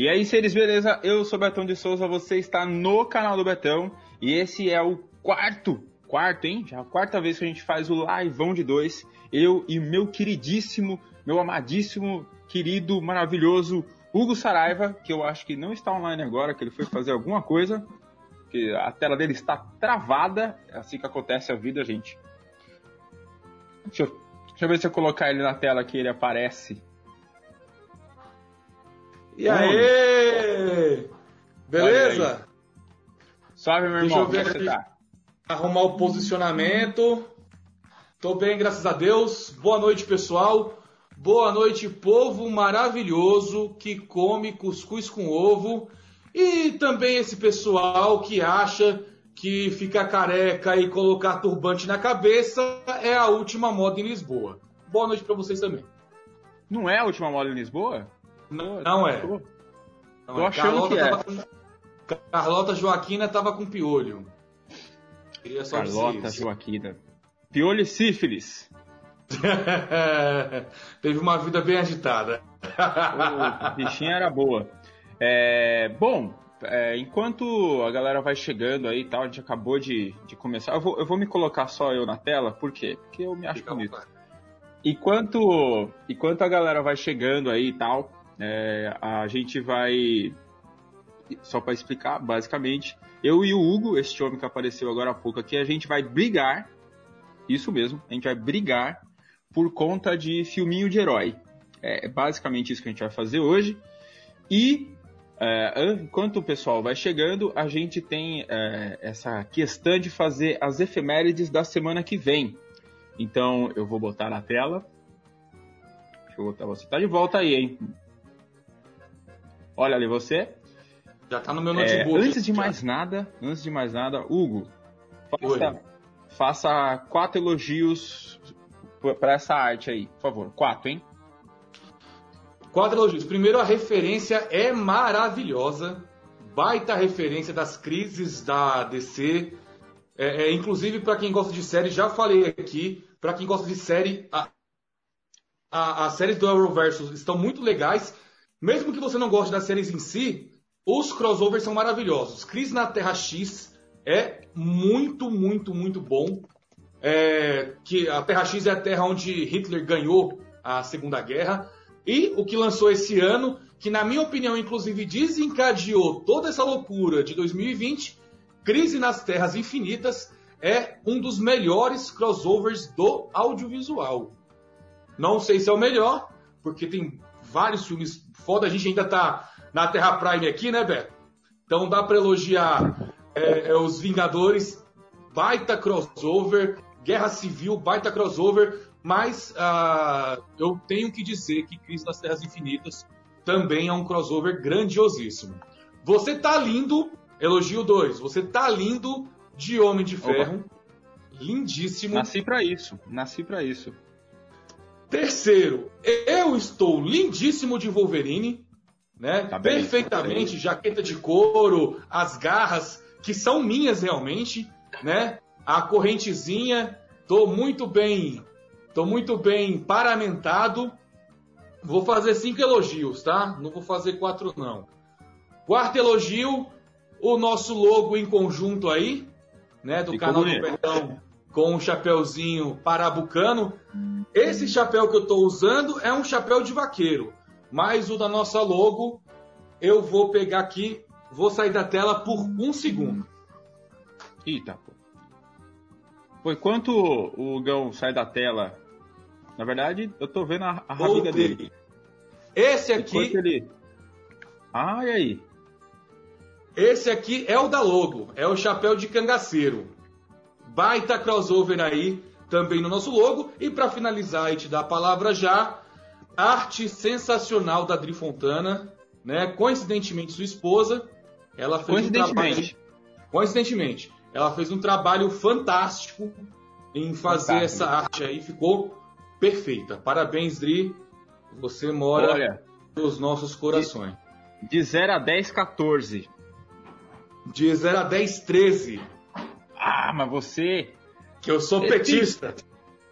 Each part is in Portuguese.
E aí, seres, beleza? Eu sou Betão de Souza, você está no canal do Betão e esse é o quarto, quarto, hein? Já a quarta vez que a gente faz o liveão de dois. Eu e meu queridíssimo, meu amadíssimo, querido, maravilhoso Hugo Saraiva, que eu acho que não está online agora, que ele foi fazer alguma coisa, que a tela dele está travada, é assim que acontece a vida, gente. Deixa eu, deixa eu ver se eu colocar ele na tela aqui, ele aparece. E aí? Beleza? Salve, meu Deixa irmão. eu ver é aqui. você tá? Arrumar o posicionamento. Tô bem, graças a Deus. Boa noite, pessoal. Boa noite, povo maravilhoso que come cuscuz com ovo. E também esse pessoal que acha que ficar careca e colocar turbante na cabeça é a última moda em Lisboa. Boa noite pra vocês também. Não é a última moda em Lisboa? Não, não é. Não tô é. achando que é. tava Carlota Joaquina tava com piolho. Queria só dizer Carlota isso. Joaquina. Piolho e sífilis. Teve uma vida bem agitada. O bichinha era boa. É, bom, é, enquanto a galera vai chegando aí e tal, a gente acabou de, de começar. Eu vou, eu vou me colocar só eu na tela, por quê? Porque eu me acho Fica bonito. vontade. Enquanto, enquanto a galera vai chegando aí e tal, é, a gente vai. Só para explicar, basicamente, eu e o Hugo, este homem que apareceu agora há pouco aqui, a gente vai brigar. Isso mesmo, a gente vai brigar por conta de filminho de herói. É basicamente isso que a gente vai fazer hoje. E é, an- enquanto o pessoal vai chegando, a gente tem é, essa questão de fazer as efemérides da semana que vem. Então eu vou botar na tela. Deixa eu botar você. Tá de volta aí, hein? Olha ali você. Já tá no meu É, notebook. antes de mais nada, antes de mais nada, Hugo, Oi. faça, faça quatro elogios para essa arte aí, por favor. Quatro, hein? Quatro elogios. Primeiro, a referência é maravilhosa. Baita referência das crises da DC. É, é, inclusive, para quem gosta de série, já falei aqui. Para quem gosta de série, a, a- as séries do Arrowverse estão muito legais. Mesmo que você não goste das séries em si, os crossovers são maravilhosos. Crise na Terra X é muito, muito, muito bom. É, que a Terra X é a terra onde Hitler ganhou a Segunda Guerra. E o que lançou esse ano, que na minha opinião, inclusive, desencadeou toda essa loucura de 2020, Crise nas Terras Infinitas, é um dos melhores crossovers do audiovisual. Não sei se é o melhor, porque tem vários filmes foda. A gente ainda tá na Terra Prime aqui, né, Beto? Então dá pra elogiar é, é, os Vingadores, baita crossover, Guerra Civil, baita crossover, mas ah, eu tenho que dizer que Crise nas Terras Infinitas também é um crossover grandiosíssimo. Você tá lindo, elogio 2, você tá lindo de Homem de Ferro, lindíssimo. Nasci pra isso, nasci pra isso. Terceiro, eu estou lindíssimo de Wolverine, né? Tá bem, Perfeitamente, jaqueta de couro, as garras que são minhas realmente, né? A correntezinha, tô muito bem, tô muito bem paramentado. Vou fazer cinco elogios, tá? Não vou fazer quatro não. Quarto elogio, o nosso logo em conjunto aí, né? Do Ficou canal bonito. do Perdão com um chapéuzinho parabucano. Esse chapéu que eu estou usando é um chapéu de vaqueiro, mas o da nossa logo eu vou pegar aqui, vou sair da tela por um segundo. Eita, pô. Pô, enquanto o Gão sai da tela, na verdade, eu tô vendo a, a rabiga dele. Esse aqui, ele... Ah, e aí? esse aqui é o da logo, é o chapéu de cangaceiro. Baita crossover aí, também no nosso logo. E para finalizar e te dar a palavra já, arte sensacional da Dri Fontana, né? Coincidentemente sua esposa, ela fez um trabalho Coincidentemente. Coincidentemente, ela fez um trabalho fantástico em fazer Fantástico. essa arte aí, ficou perfeita. Parabéns, Dri. Você mora Olha, nos nossos corações. de 0 a 10, 14. De 0 a 10, 13. Ah, mas você... Que eu sou petista.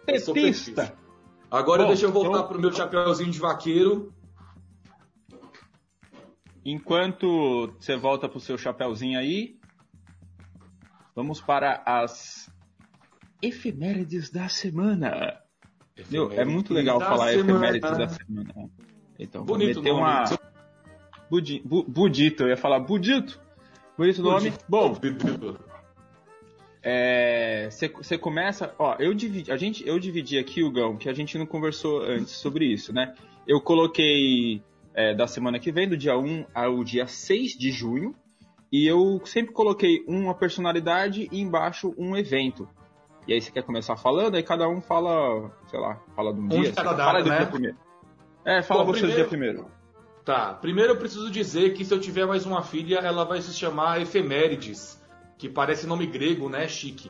Eu sou Petista. Agora Bom, deixa eu voltar então- pro meu chapéuzinho de vaqueiro. enquanto você volta pro seu chapéuzinho aí, vamos para as efemérides da semana. Meu, é muito legal falar semana. efemérides da semana. Então, Bonito vou meter nome. uma. Budi... Bu... Budito, eu ia falar Budito. Bonito nome. Bom. Você é, começa. Ó, eu dividi, a gente, eu dividi aqui, o Gão, que a gente não conversou antes sobre isso, né? Eu coloquei é, da semana que vem, do dia 1 ao dia 6 de junho. E eu sempre coloquei uma personalidade e embaixo um evento. E aí você quer começar falando, aí cada um fala, sei lá, fala de um, um dia. Cada data, fala né? primeiro. É, fala Bom, você primeiro... do dia primeiro. Tá, primeiro eu preciso dizer que se eu tiver mais uma filha, ela vai se chamar Efemérides, que parece nome grego, né? Chique.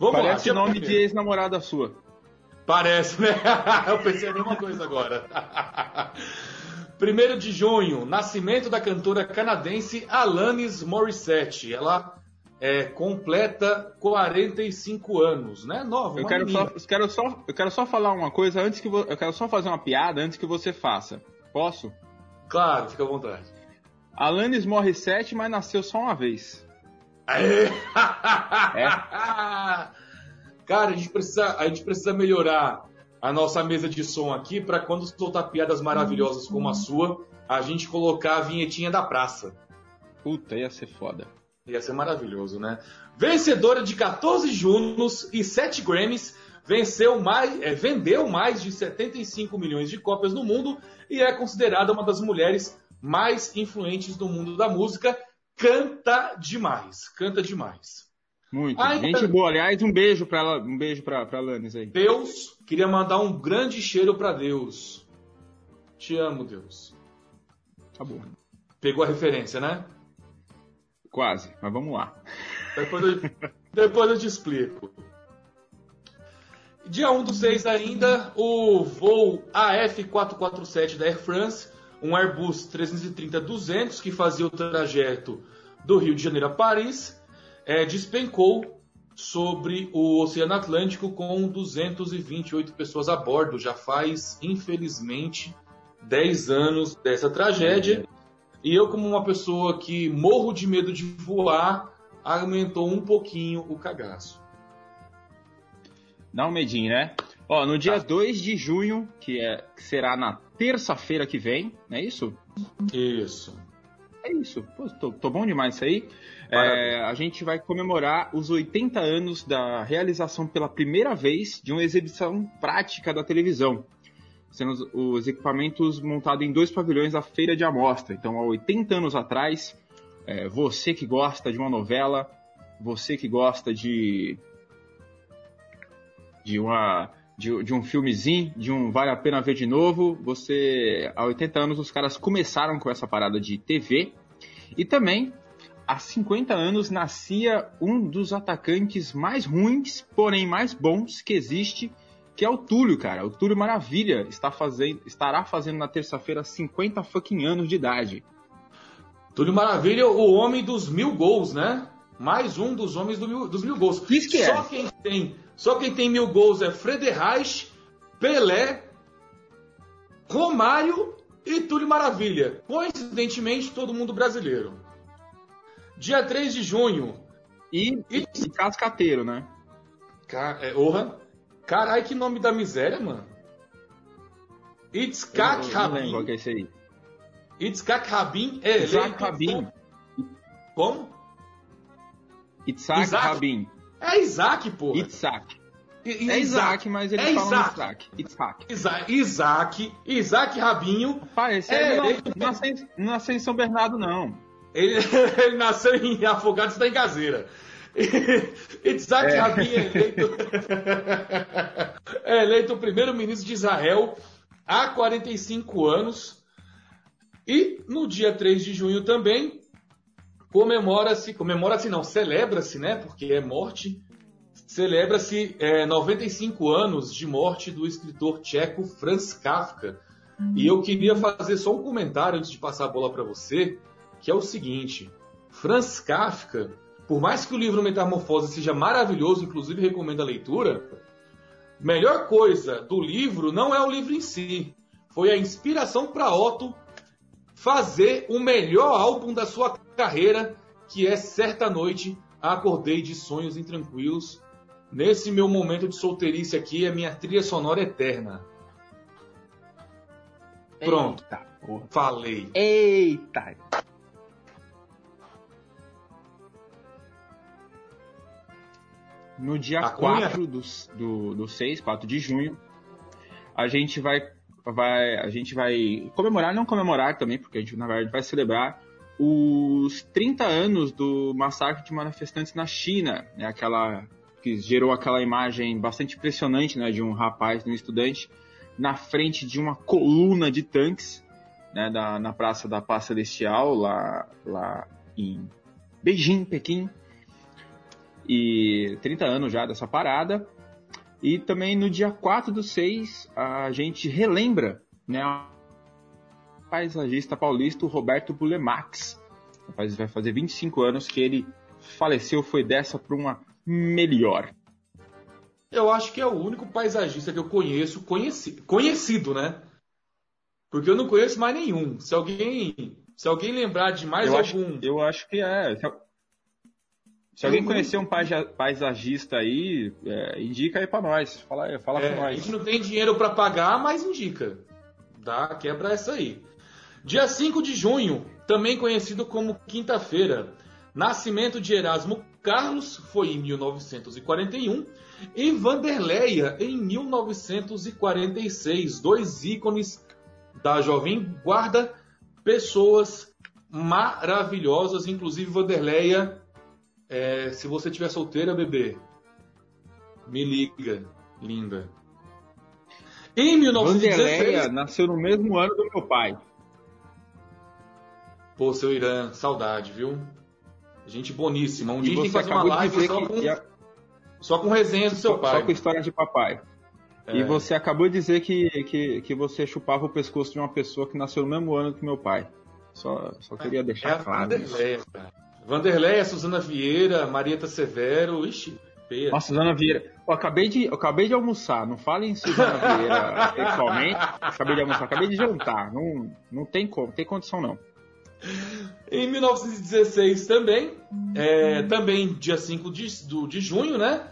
Vamos parece lá, nome primeiro. de ex-namorada sua. Parece, né? eu pensei a mesma coisa agora. 1 de junho, nascimento da cantora canadense Alanis Morissette. Ela é, completa 45 anos, né? Nova. Eu quero, só, eu quero, só, eu quero só falar uma coisa antes que vo... eu quero só fazer uma piada antes que você faça. Posso? Claro, fica à vontade. Alanis Morissette, mas nasceu só uma vez. Aê! é. Cara, a gente precisa, a gente precisa melhorar a nossa mesa de som aqui para quando soltar piadas maravilhosas como a sua, a gente colocar a vinhetinha da praça. Puta, ia ser foda. Ia ser maravilhoso, né? Vencedora de 14 Junos e 7 Grammys, venceu mais, é, vendeu mais de 75 milhões de cópias no mundo e é considerada uma das mulheres mais influentes do mundo da música. Canta demais, canta demais. Muito. Gente boa, aliás, um beijo para ela, um beijo para Alanis aí. Deus, queria mandar um grande cheiro para Deus. Te amo, Deus. Tá bom. Pegou a referência, né? Quase, mas vamos lá. Depois eu, depois eu te explico. Dia 1 do 6 ainda, o voo AF447 da Air France, um Airbus 330-200 que fazia o trajeto do Rio de Janeiro a Paris, é, despencou sobre o Oceano Atlântico com 228 pessoas a bordo. Já faz, infelizmente, 10 anos dessa tragédia. E eu, como uma pessoa que morro de medo de voar, aumentou um pouquinho o cagaço. Dá um medinho, né? Ó, no dia tá. 2 de junho, que, é, que será na terça-feira que vem, não é isso? Isso. É isso. Pô, tô, tô bom demais isso aí. É, a gente vai comemorar os 80 anos da realização pela primeira vez de uma exibição prática da televisão, sendo os, os equipamentos montados em dois pavilhões da Feira de Amostra. Então, há 80 anos atrás, é, você que gosta de uma novela, você que gosta de de uma de, de, um filmezinho, de um vale a pena ver de novo, você há 80 anos os caras começaram com essa parada de TV e também há 50 anos nascia um dos atacantes mais ruins, porém mais bons que existe, que é o Túlio, cara. O Túlio Maravilha está fazendo, estará fazendo na terça-feira 50 fucking anos de idade. Túlio Maravilha, o homem dos mil gols, né? Mais um dos homens do mil, dos mil gols. Isso que só é. quem tem, só quem tem mil gols é Frederich, Pelé, Romário e Túlio Maravilha. Coincidentemente, todo mundo brasileiro. Dia 3 de junho. E, e, e cascateiro, né? Ca, é, orra. Carai, que nome da miséria, mano. Itzhak Rabin. Qual que é esse aí? Itzhak Rabin é Itzhak Rabin. Como? Itzhak. Rabin. É Isaac, pô. Itzhak. I, é Isaac, mas ele é fala Isaac. Itzhak. Isaac. Isaac. Isaac Rabinho. Pai, esse é, é não, nasceu em São Bernardo, não. Ele, ele nasceu em Afogados da Engazeira. Itzhak é. Rabin é eleito, é eleito o primeiro-ministro de Israel há 45 anos. E no dia 3 de junho também comemora-se, comemora-se não, celebra-se, né? Porque é morte. Celebra-se é, 95 anos de morte do escritor tcheco Franz Kafka. E eu queria fazer só um comentário antes de passar a bola para você que é o seguinte: Franz Kafka, por mais que o livro Metamorfose seja maravilhoso, inclusive recomendo a leitura, melhor coisa do livro não é o livro em si, foi a inspiração para Otto fazer o melhor álbum da sua carreira, que é Certa Noite, Acordei de Sonhos Intranquilos. Nesse meu momento de solteirice aqui, é minha trilha sonora eterna. Pronto. Eita, porra. Falei. Eita! No dia A Cunha? 4 do, do, do 6, 4 de junho, a gente vai, vai, a gente vai comemorar, não comemorar também, porque a gente na verdade vai celebrar os 30 anos do massacre de manifestantes na China, né, aquela que gerou aquela imagem bastante impressionante, né, de um rapaz, de um estudante na frente de uma coluna de tanques, né, da, na Praça da Paz Celestial, lá, lá em Beijing, Pequim. E 30 anos já dessa parada. E também no dia 4 do 6, a gente relembra né, o paisagista paulista Roberto Bulemax. Rapaz vai fazer 25 anos que ele faleceu, foi dessa para uma melhor. Eu acho que é o único paisagista que eu conheço, conheci, conhecido, né? Porque eu não conheço mais nenhum. Se alguém, se alguém lembrar de mais eu, algum. acho, eu acho que é. Se, alguém conhecer um paisa- paisagista aí, é, indica aí pra nós. Fala, fala É, com a nós. gente não tem dinheiro para pagar, mas indica. Dá, quebra essa aí. Dia 5 de junho, também conhecido como quinta-feira. Nascimento de Erasmo Carlos foi em 1941 e Vanderleia em 1946. Dois ícones da Jovem Guarda, pessoas maravilhosas, inclusive Vanderleia. É, se você tiver solteira, bebê, me liga, linda. Em 1916, Vanderleia nasceu no mesmo ano do meu pai. pô, seu Irã, saudade, viu? Gente boníssima. Um E dia a gente tem que fazer uma acabou de live só com, ia- só com resenha do seu só, pai. só com história de papai. É. E você acabou de dizer que, que, que você chupava o pescoço de uma pessoa que nasceu no mesmo ano que meu pai. Só, só queria É deixar a claro isso. Cara. Vanderleia, Suzana Vieira, Marieta Severo, ixi, feia. Nossa, Suzana Vieira. Eu acabei, de, eu acabei de almoçar. Não fale em Suzana Vieira sexualmente. Acabei de almoçar, acabei de jantar. Não, não tem como, não tem condição não. Em 1916 também, é, também dia 5 de, do- de junho, né?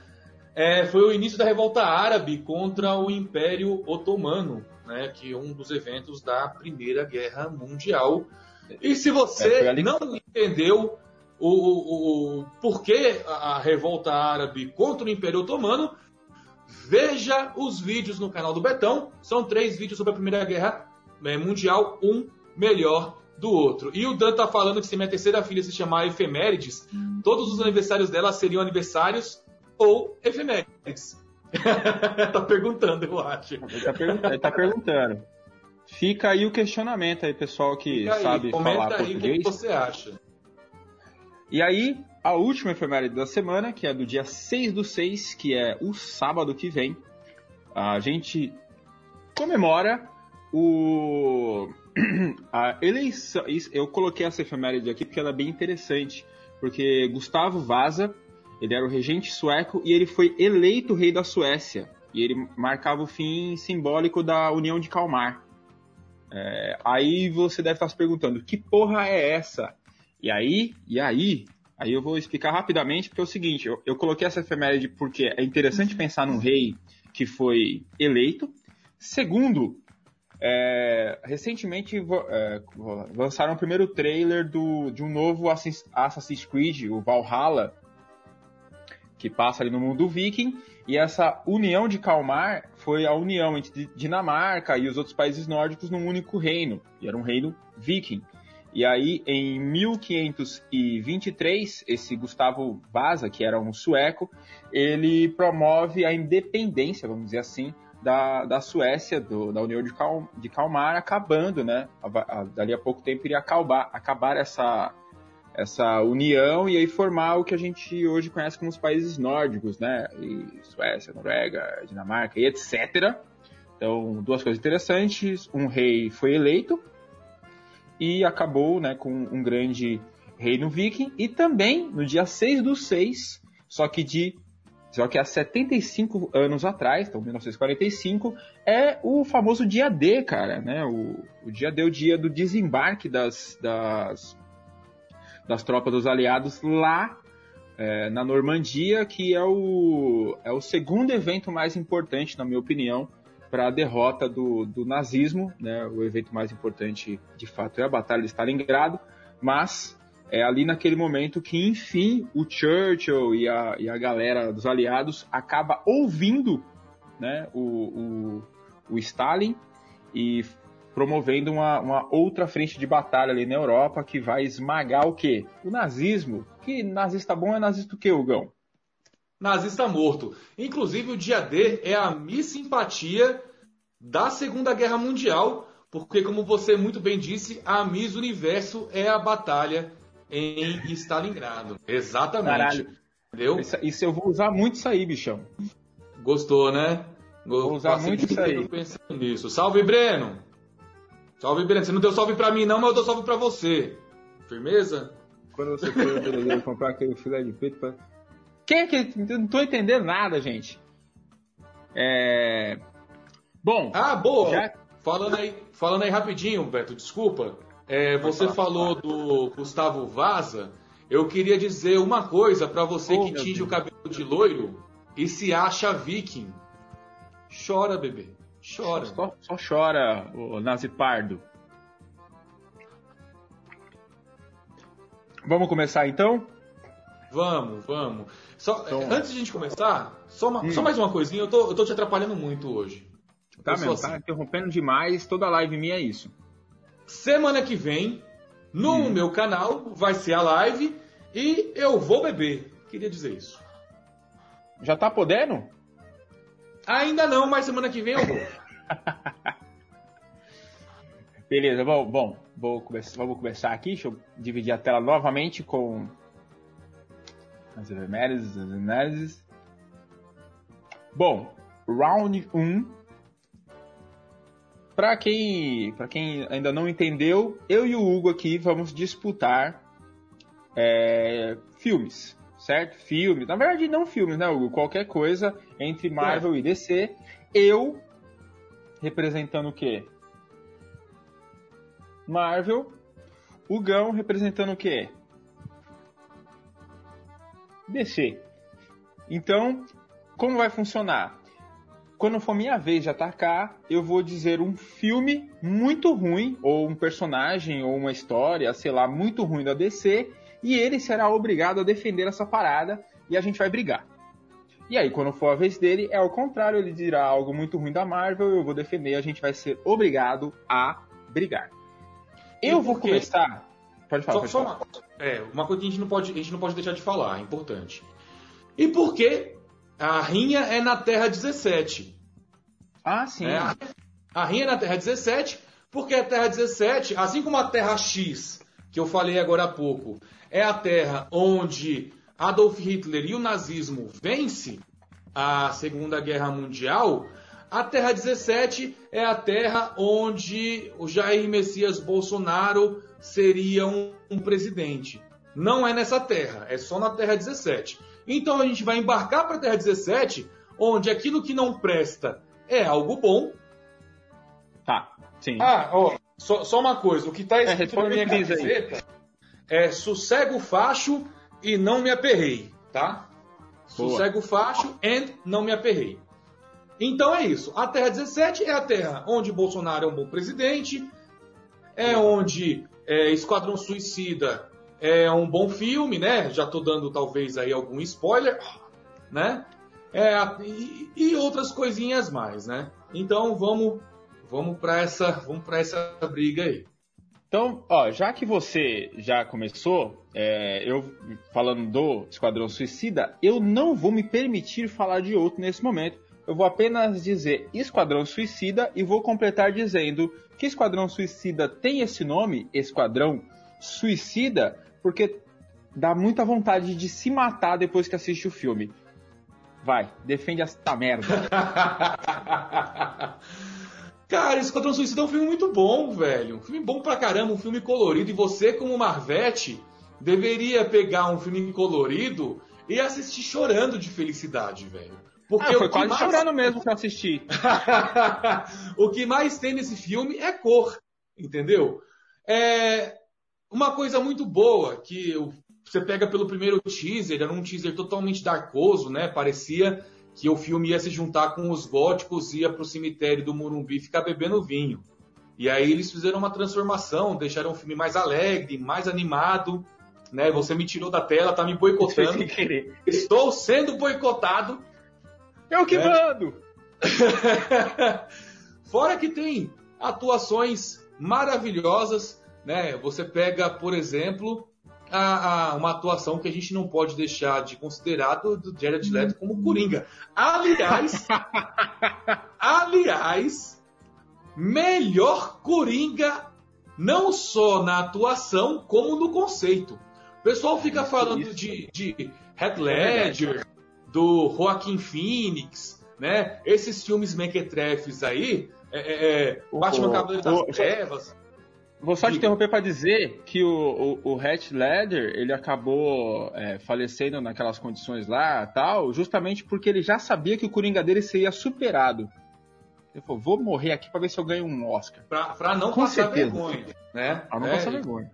é, foi o início da revolta árabe contra o Império Otomano, né? Que é um dos eventos da Primeira Guerra Mundial. E se É, você que- não entendeu o, o, o porquê a a revolta árabe contra o Império Otomano, veja os vídeos no canal do Betão. São três vídeos sobre a Primeira Guerra né, Mundial, um melhor do outro. E o Dan tá falando que se minha terceira filha se chamar Efemérides, todos os aniversários dela seriam aniversários ou efemérides. tá perguntando, eu acho. Ele tá, pergun- ele tá perguntando. Fica aí o questionamento aí, pessoal que Fica aí, sabe comenta falar aí o português. que você acha. E aí, a última efeméride da semana, que é do dia 6 do 6, que é o sábado que vem, a gente comemora o a eleição. Eu coloquei essa efeméride aqui porque ela é bem interessante, porque Gustavo Vasa, ele era o regente sueco e ele foi eleito rei da Suécia. E ele marcava o fim simbólico da União de Kalmar. É, aí você deve estar se perguntando, que porra é essa? E aí, e aí, aí eu vou explicar rapidamente, porque é o seguinte, eu, eu coloquei essa efeméride porque é interessante pensar num rei que foi eleito. Segundo, é, recentemente é, lançaram o primeiro trailer do, de um novo Assass- Assassin's Creed, o Valhalla, que passa ali no mundo viking, e essa união de Kalmar foi a união entre Dinamarca e os outros países nórdicos num único reino, e era um reino viking. E aí, em 1523, esse Gustavo Vasa, que era um sueco, ele promove a independência, vamos dizer assim, da, da Suécia, do- da União de, Cal, de Kalmar, acabando, né? A- a- dali a pouco tempo iria acabar, acabar essa, essa união e aí formar o que a gente hoje conhece como os países nórdicos, né? E Suécia, Noruega, Dinamarca e etc. Então, duas coisas interessantes. Um rei foi eleito e acabou né, com um grande reino viking. E também, no dia 6 do 6, só que de Só que há 75 anos atrás, então 1945, é o famoso dia D, cara, né? O, o dia D é o dia do desembarque das, das, das tropas dos aliados lá é, na Normandia, que é o, é o segundo evento mais importante, na minha opinião, para a derrota do, do nazismo. Né? O evento mais importante, de fato, é a Batalha de Stalingrado, mas é ali naquele momento que, enfim, o Churchill e a, e a galera dos aliados acaba ouvindo né, o, o, o Stalin e promovendo uma, uma, outra frente de batalha ali na Europa que vai esmagar o quê? O nazismo. Que nazista bom é nazista o quê, Hugão? Nazista morto. Inclusive, o dia D é a Miss Simpatia da Segunda Guerra Mundial, porque, como você muito bem disse, a Miss Universo é a batalha em Stalingrado. Exatamente. Caralho. Entendeu? Isso, isso, eu vou usar muito isso aí, bichão. Gostou, né? Vou usar muito isso aí. Pensando nisso. Salve, Breno! Salve, Breno. Você não deu salve pra mim, não, mas eu dou salve pra você. Firmeza? Quando você for comprar aquele filé de peito pra... Quem é que... Não tô entendendo nada, gente. É... Bom... Ah, boa! Já... Falando, aí, falando aí rapidinho, Beto, desculpa. É, você falou do Gustavo Vaza. Eu queria dizer uma coisa para você oh, que tinge Deus. o cabelo de loiro e se acha viking. Chora, bebê. Chora. Só, só chora, o Nazi Pardo. Vamos começar então? Vamos, vamos. Só, então... Antes de a gente começar, só, uma, hum. só mais uma coisinha. Eu tô, eu tô te atrapalhando muito hoje. Tá mesmo, tá assim. tá interrompendo demais. Toda live minha é isso. Semana que vem, no hum. meu canal, vai ser a live e eu vou beber. Queria dizer isso. Já tá podendo? Ainda não, mas semana que vem eu vou. Beleza, bom, bom vou começar, vamos começar aqui. Deixa eu dividir a tela novamente com as análises, as análises. Bom, round 1 para quem, quem ainda não entendeu, eu e o Hugo aqui vamos disputar é, filmes, certo? Filmes, na verdade não filmes, né, Hugo? Qualquer coisa entre Marvel é. e DC. Eu representando o quê? Marvel. O Gão representando o quê? DC. Então, como vai funcionar? quando for minha vez de atacar, eu vou dizer um filme muito ruim, ou um personagem, ou uma história, sei lá, muito ruim da DC, e ele será obrigado a defender essa parada e a gente vai brigar. E aí, quando for a vez dele, é o contrário, ele dirá algo muito ruim da Marvel, eu vou defender, e a gente vai ser obrigado a brigar. Eu vou começar. Pode falar. Só, pode só falar. Uma, é, uma coisa que a gente, não pode, a gente não pode deixar de falar, é importante. E por que a rinha é na Terra 17. Ah, sim. É, a, a rinha é na Terra 17, porque a Terra 17, assim como a Terra X, que eu falei agora há pouco, é a Terra onde Adolf Hitler e o nazismo vence a Segunda Guerra Mundial, a Terra 17 é a terra onde o Jair Messias Bolsonaro seria um, um presidente. Não é nessa terra, é só na Terra 17. Então a gente vai embarcar para a Terra 17, onde aquilo que não presta é algo bom. Tá, sim. Ah, ó, só, só uma coisa, o que está é, escrito é, na minha camiseta é sossego facho e não me aperrei, tá? Boa. Sossego facho and não me aperrei. Então é isso. A Terra 17 é a terra onde Bolsonaro é um bom presidente, é onde é, Esquadrão Suicida é um bom filme, né? Já tô dando talvez aí algum spoiler, né? É, e, e outras coisinhas mais, né? Então vamos vamos para essa vamos para essa briga aí. Então, ó, já que você já começou, é, eu falando do Esquadrão Suicida, eu não vou me permitir falar de outro nesse momento. Eu vou apenas dizer Esquadrão Suicida e vou completar dizendo que Esquadrão Suicida tem esse nome, Esquadrão Suicida, porque dá muita vontade de se matar depois que assiste o filme. Vai, defende essa merda. Cara, Esquadrão Suicida é um filme muito bom, velho. Um filme bom pra caramba, um filme colorido. E você, como Marvete, deveria pegar um filme colorido e assisti chorando de felicidade, velho. Porque ah, foi quase mais... chorando mesmo que eu assisti. o que mais tem nesse filme é cor, entendeu? É uma coisa muito boa que você pega pelo primeiro teaser, era um teaser totalmente darkoso, né? Parecia que o filme ia se juntar com os góticos, ia pro cemitério do Morumbi ficar bebendo vinho. E aí eles fizeram uma transformação, deixaram o filme mais alegre, mais animado, né? Você me tirou da tela, tá me boicotando. Estou sendo boicotado. Eu que né? mando! Fora que tem atuações maravilhosas, né? Você pega, por exemplo, a, a, uma atuação que a gente não pode deixar de considerar do, do Jared Leto como Coringa. Aliás, aliás, melhor Coringa não só na atuação como no conceito. O pessoal fica falando de, de Heath Ledger, do Joaquim Phoenix, né? Esses filmes mequetrefes aí, é, é, é Batman Cavaleiro das Trevas. Vou só te interromper para dizer que o, o, o Hatch Ledger, ele acabou é, falecendo naquelas condições lá tal, justamente porque ele já sabia que o Coringa dele seria superado. Ele falou, vou morrer aqui para ver se eu ganho um Oscar. Pra, pra não Com passar certeza. vergonha, né? Pra não é, passar vergonha.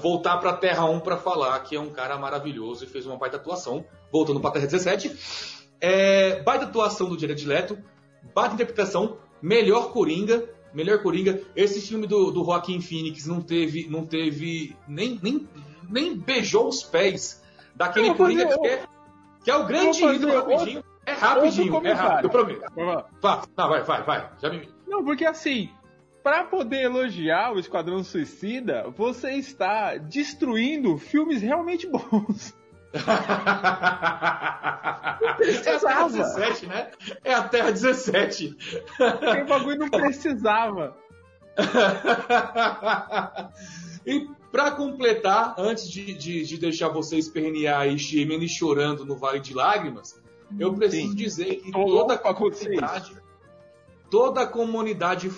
Voltar pra Terra 1 para falar que é um cara maravilhoso e fez uma baita atuação. Voltando pra Terra 17. É, baita atuação do Jared Leto, baita interpretação, melhor Coringa melhor Coringa. Esse filme do, do Joaquim Phoenix não teve, não teve nem, nem, nem beijou os pés daquele Coringa que é, que é o grande ídolo rapidinho. É rapidinho, é rápido, eu prometo. Não, vai, vai, vai. Já me... Não, porque assim, para poder elogiar o Esquadrão Suicida, você está destruindo filmes realmente bons. é a Terra 17, né? É a Terra 17. o bagulho não precisava. e para completar, antes de, de, de, deixar vocês espernear e gemendo chorando no Vale de Lágrimas, eu preciso Sim. dizer que toda a comunidade, toda a comunidade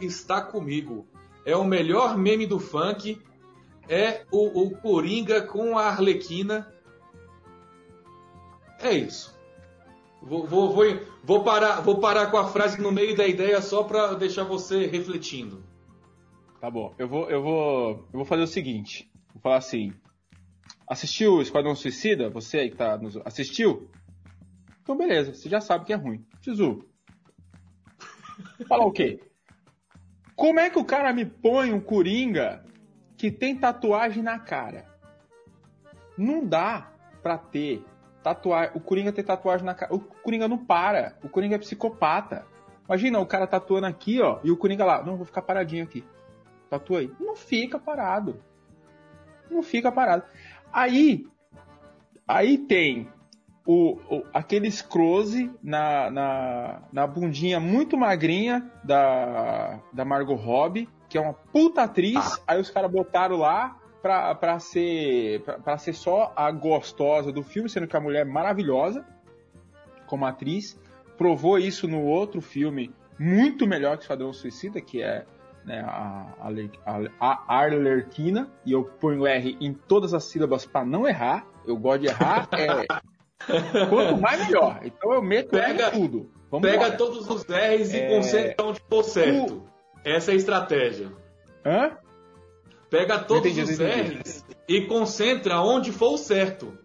está comigo. É o melhor meme do funk é o, o Coringa com a Arlequina. É isso. Vou, vou, vou, vou, parar, vou parar com a frase no meio da ideia só para deixar você refletindo. Tá bom. Eu vou, eu vou, eu vou fazer o seguinte. Vou falar assim. Assistiu Esquadrão Suicida? Você aí que tá nos... Assistiu? Então beleza, você já sabe que é ruim. Tizu. Falar o quê? Como é que o cara me põe um Coringa que tem tatuagem na cara. Não dá pra ter tatuagem. O Coringa ter tatuagem na cara. O Coringa não para. O Coringa é psicopata. Imagina o cara tatuando aqui, ó, e o Coringa lá. Não, vou ficar paradinho aqui. Tatua aí. Não fica parado. Não fica parado. Aí, aí tem o, o, aqueles close na, na, na bundinha muito magrinha da, da Margot Robbie que é uma puta atriz, ah. aí os caras botaram lá pra, pra, ser, pra, pra, ser só a gostosa do filme, sendo que a mulher é maravilhosa como atriz. Provou isso no outro filme, muito melhor que Esquadrão Suicida, que é né, a, a, a Arlequina, e eu ponho R em todas as sílabas para não errar. Eu gosto de errar, é. Quanto mais melhor. Então eu meto pega, tudo. Vamos pega embora. todos os R's e é... concentra onde for certo. O, essa é a estratégia. Hã? Pega todos entendi, os R's e concentra onde for o certo.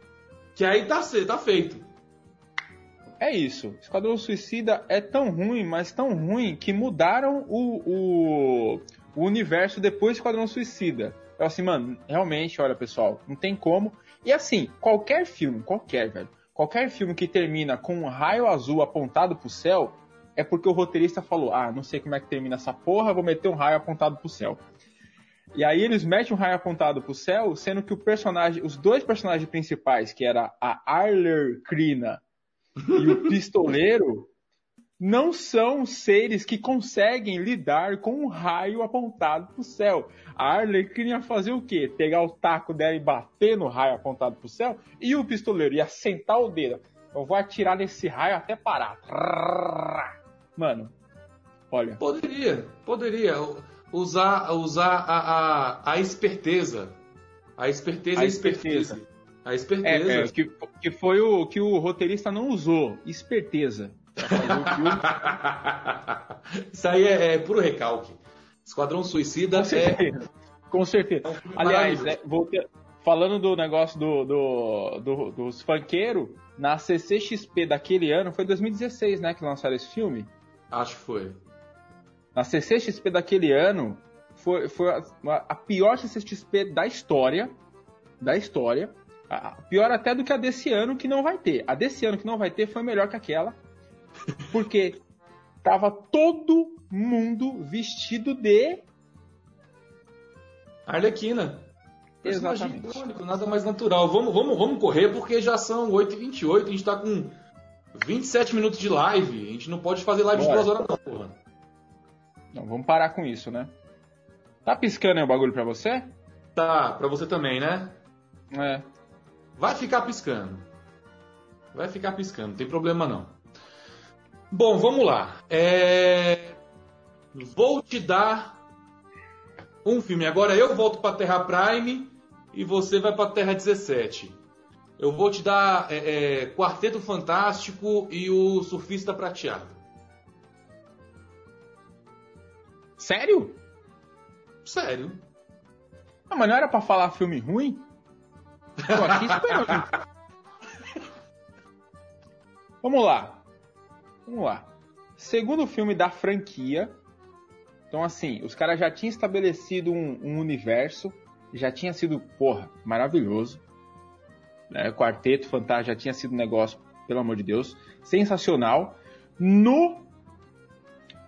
Que aí tá, tá feito. É isso. Esquadrão Suicida é tão ruim, mas tão ruim, que mudaram o, o, o universo depois do Esquadrão Suicida. Eu assim, mano, realmente, olha pessoal, não tem como. E assim, qualquer filme, qualquer, velho, qualquer filme que termina com um raio azul apontado pro céu, é porque o roteirista falou: ah, não sei como é que termina essa porra, vou meter um raio apontado pro céu. E aí eles metem um raio apontado pro céu, sendo que o personagem, os dois personagens principais, que era a Arlequina e o pistoleiro, não são seres que conseguem lidar com um raio apontado pro céu. A Arlequina ia fazer o quê? Pegar o taco dela e bater no raio apontado pro céu, e o pistoleiro ia sentar o dedo. Eu vou atirar nesse raio até parar. Mano, olha. Poderia, poderia usar, usar a, a, a esperteza A esperteza a esperteza. A esperteza. É, é, que, que foi o que o roteirista não usou. Esperteza. Isso aí é, é, puro recalque. Esquadrão Suicida Com certeza. é. Com certeza. É um Aliás, é, falando do negócio do, do, do dos funkeiros, na CCXP daquele ano, foi 2016, né, que lançaram esse filme? Acho que foi. Na CCXP daquele ano, foi, foi a, a pior CCXP da história. Da história. A, pior até do que a desse ano, que não vai ter. A desse ano que não vai ter foi melhor que aquela. Porque tava todo mundo vestido de. Arlequina. Exatamente. nada mais natural. Vamos, vamos, vamos correr porque já são 8h28, a gente tá com 27 minutos de live. A gente não pode fazer live Bora. de duas horas, não, porra. Não, vamos parar com isso, né? Tá piscando aí o bagulho pra você? Tá, pra você também, né? É. Vai ficar piscando. Vai ficar piscando, não tem problema não. Bom, vamos lá. É... Vou te dar um filme. Agora eu volto pra Terra Prime e você vai pra Terra 17. Eu vou te dar é, é, Quarteto Fantástico e o Surfista Prateado. Sério? Sério. Ah, mas não era pra falar filme ruim? Tô aqui esperando. Vamos lá. Vamos lá. Segundo filme da franquia. Então, assim, os caras já tinham estabelecido um, um universo. Já tinha sido, porra, maravilhoso. Né? Quarteto Fantástico já tinha sido um negócio, pelo amor de Deus, sensacional. No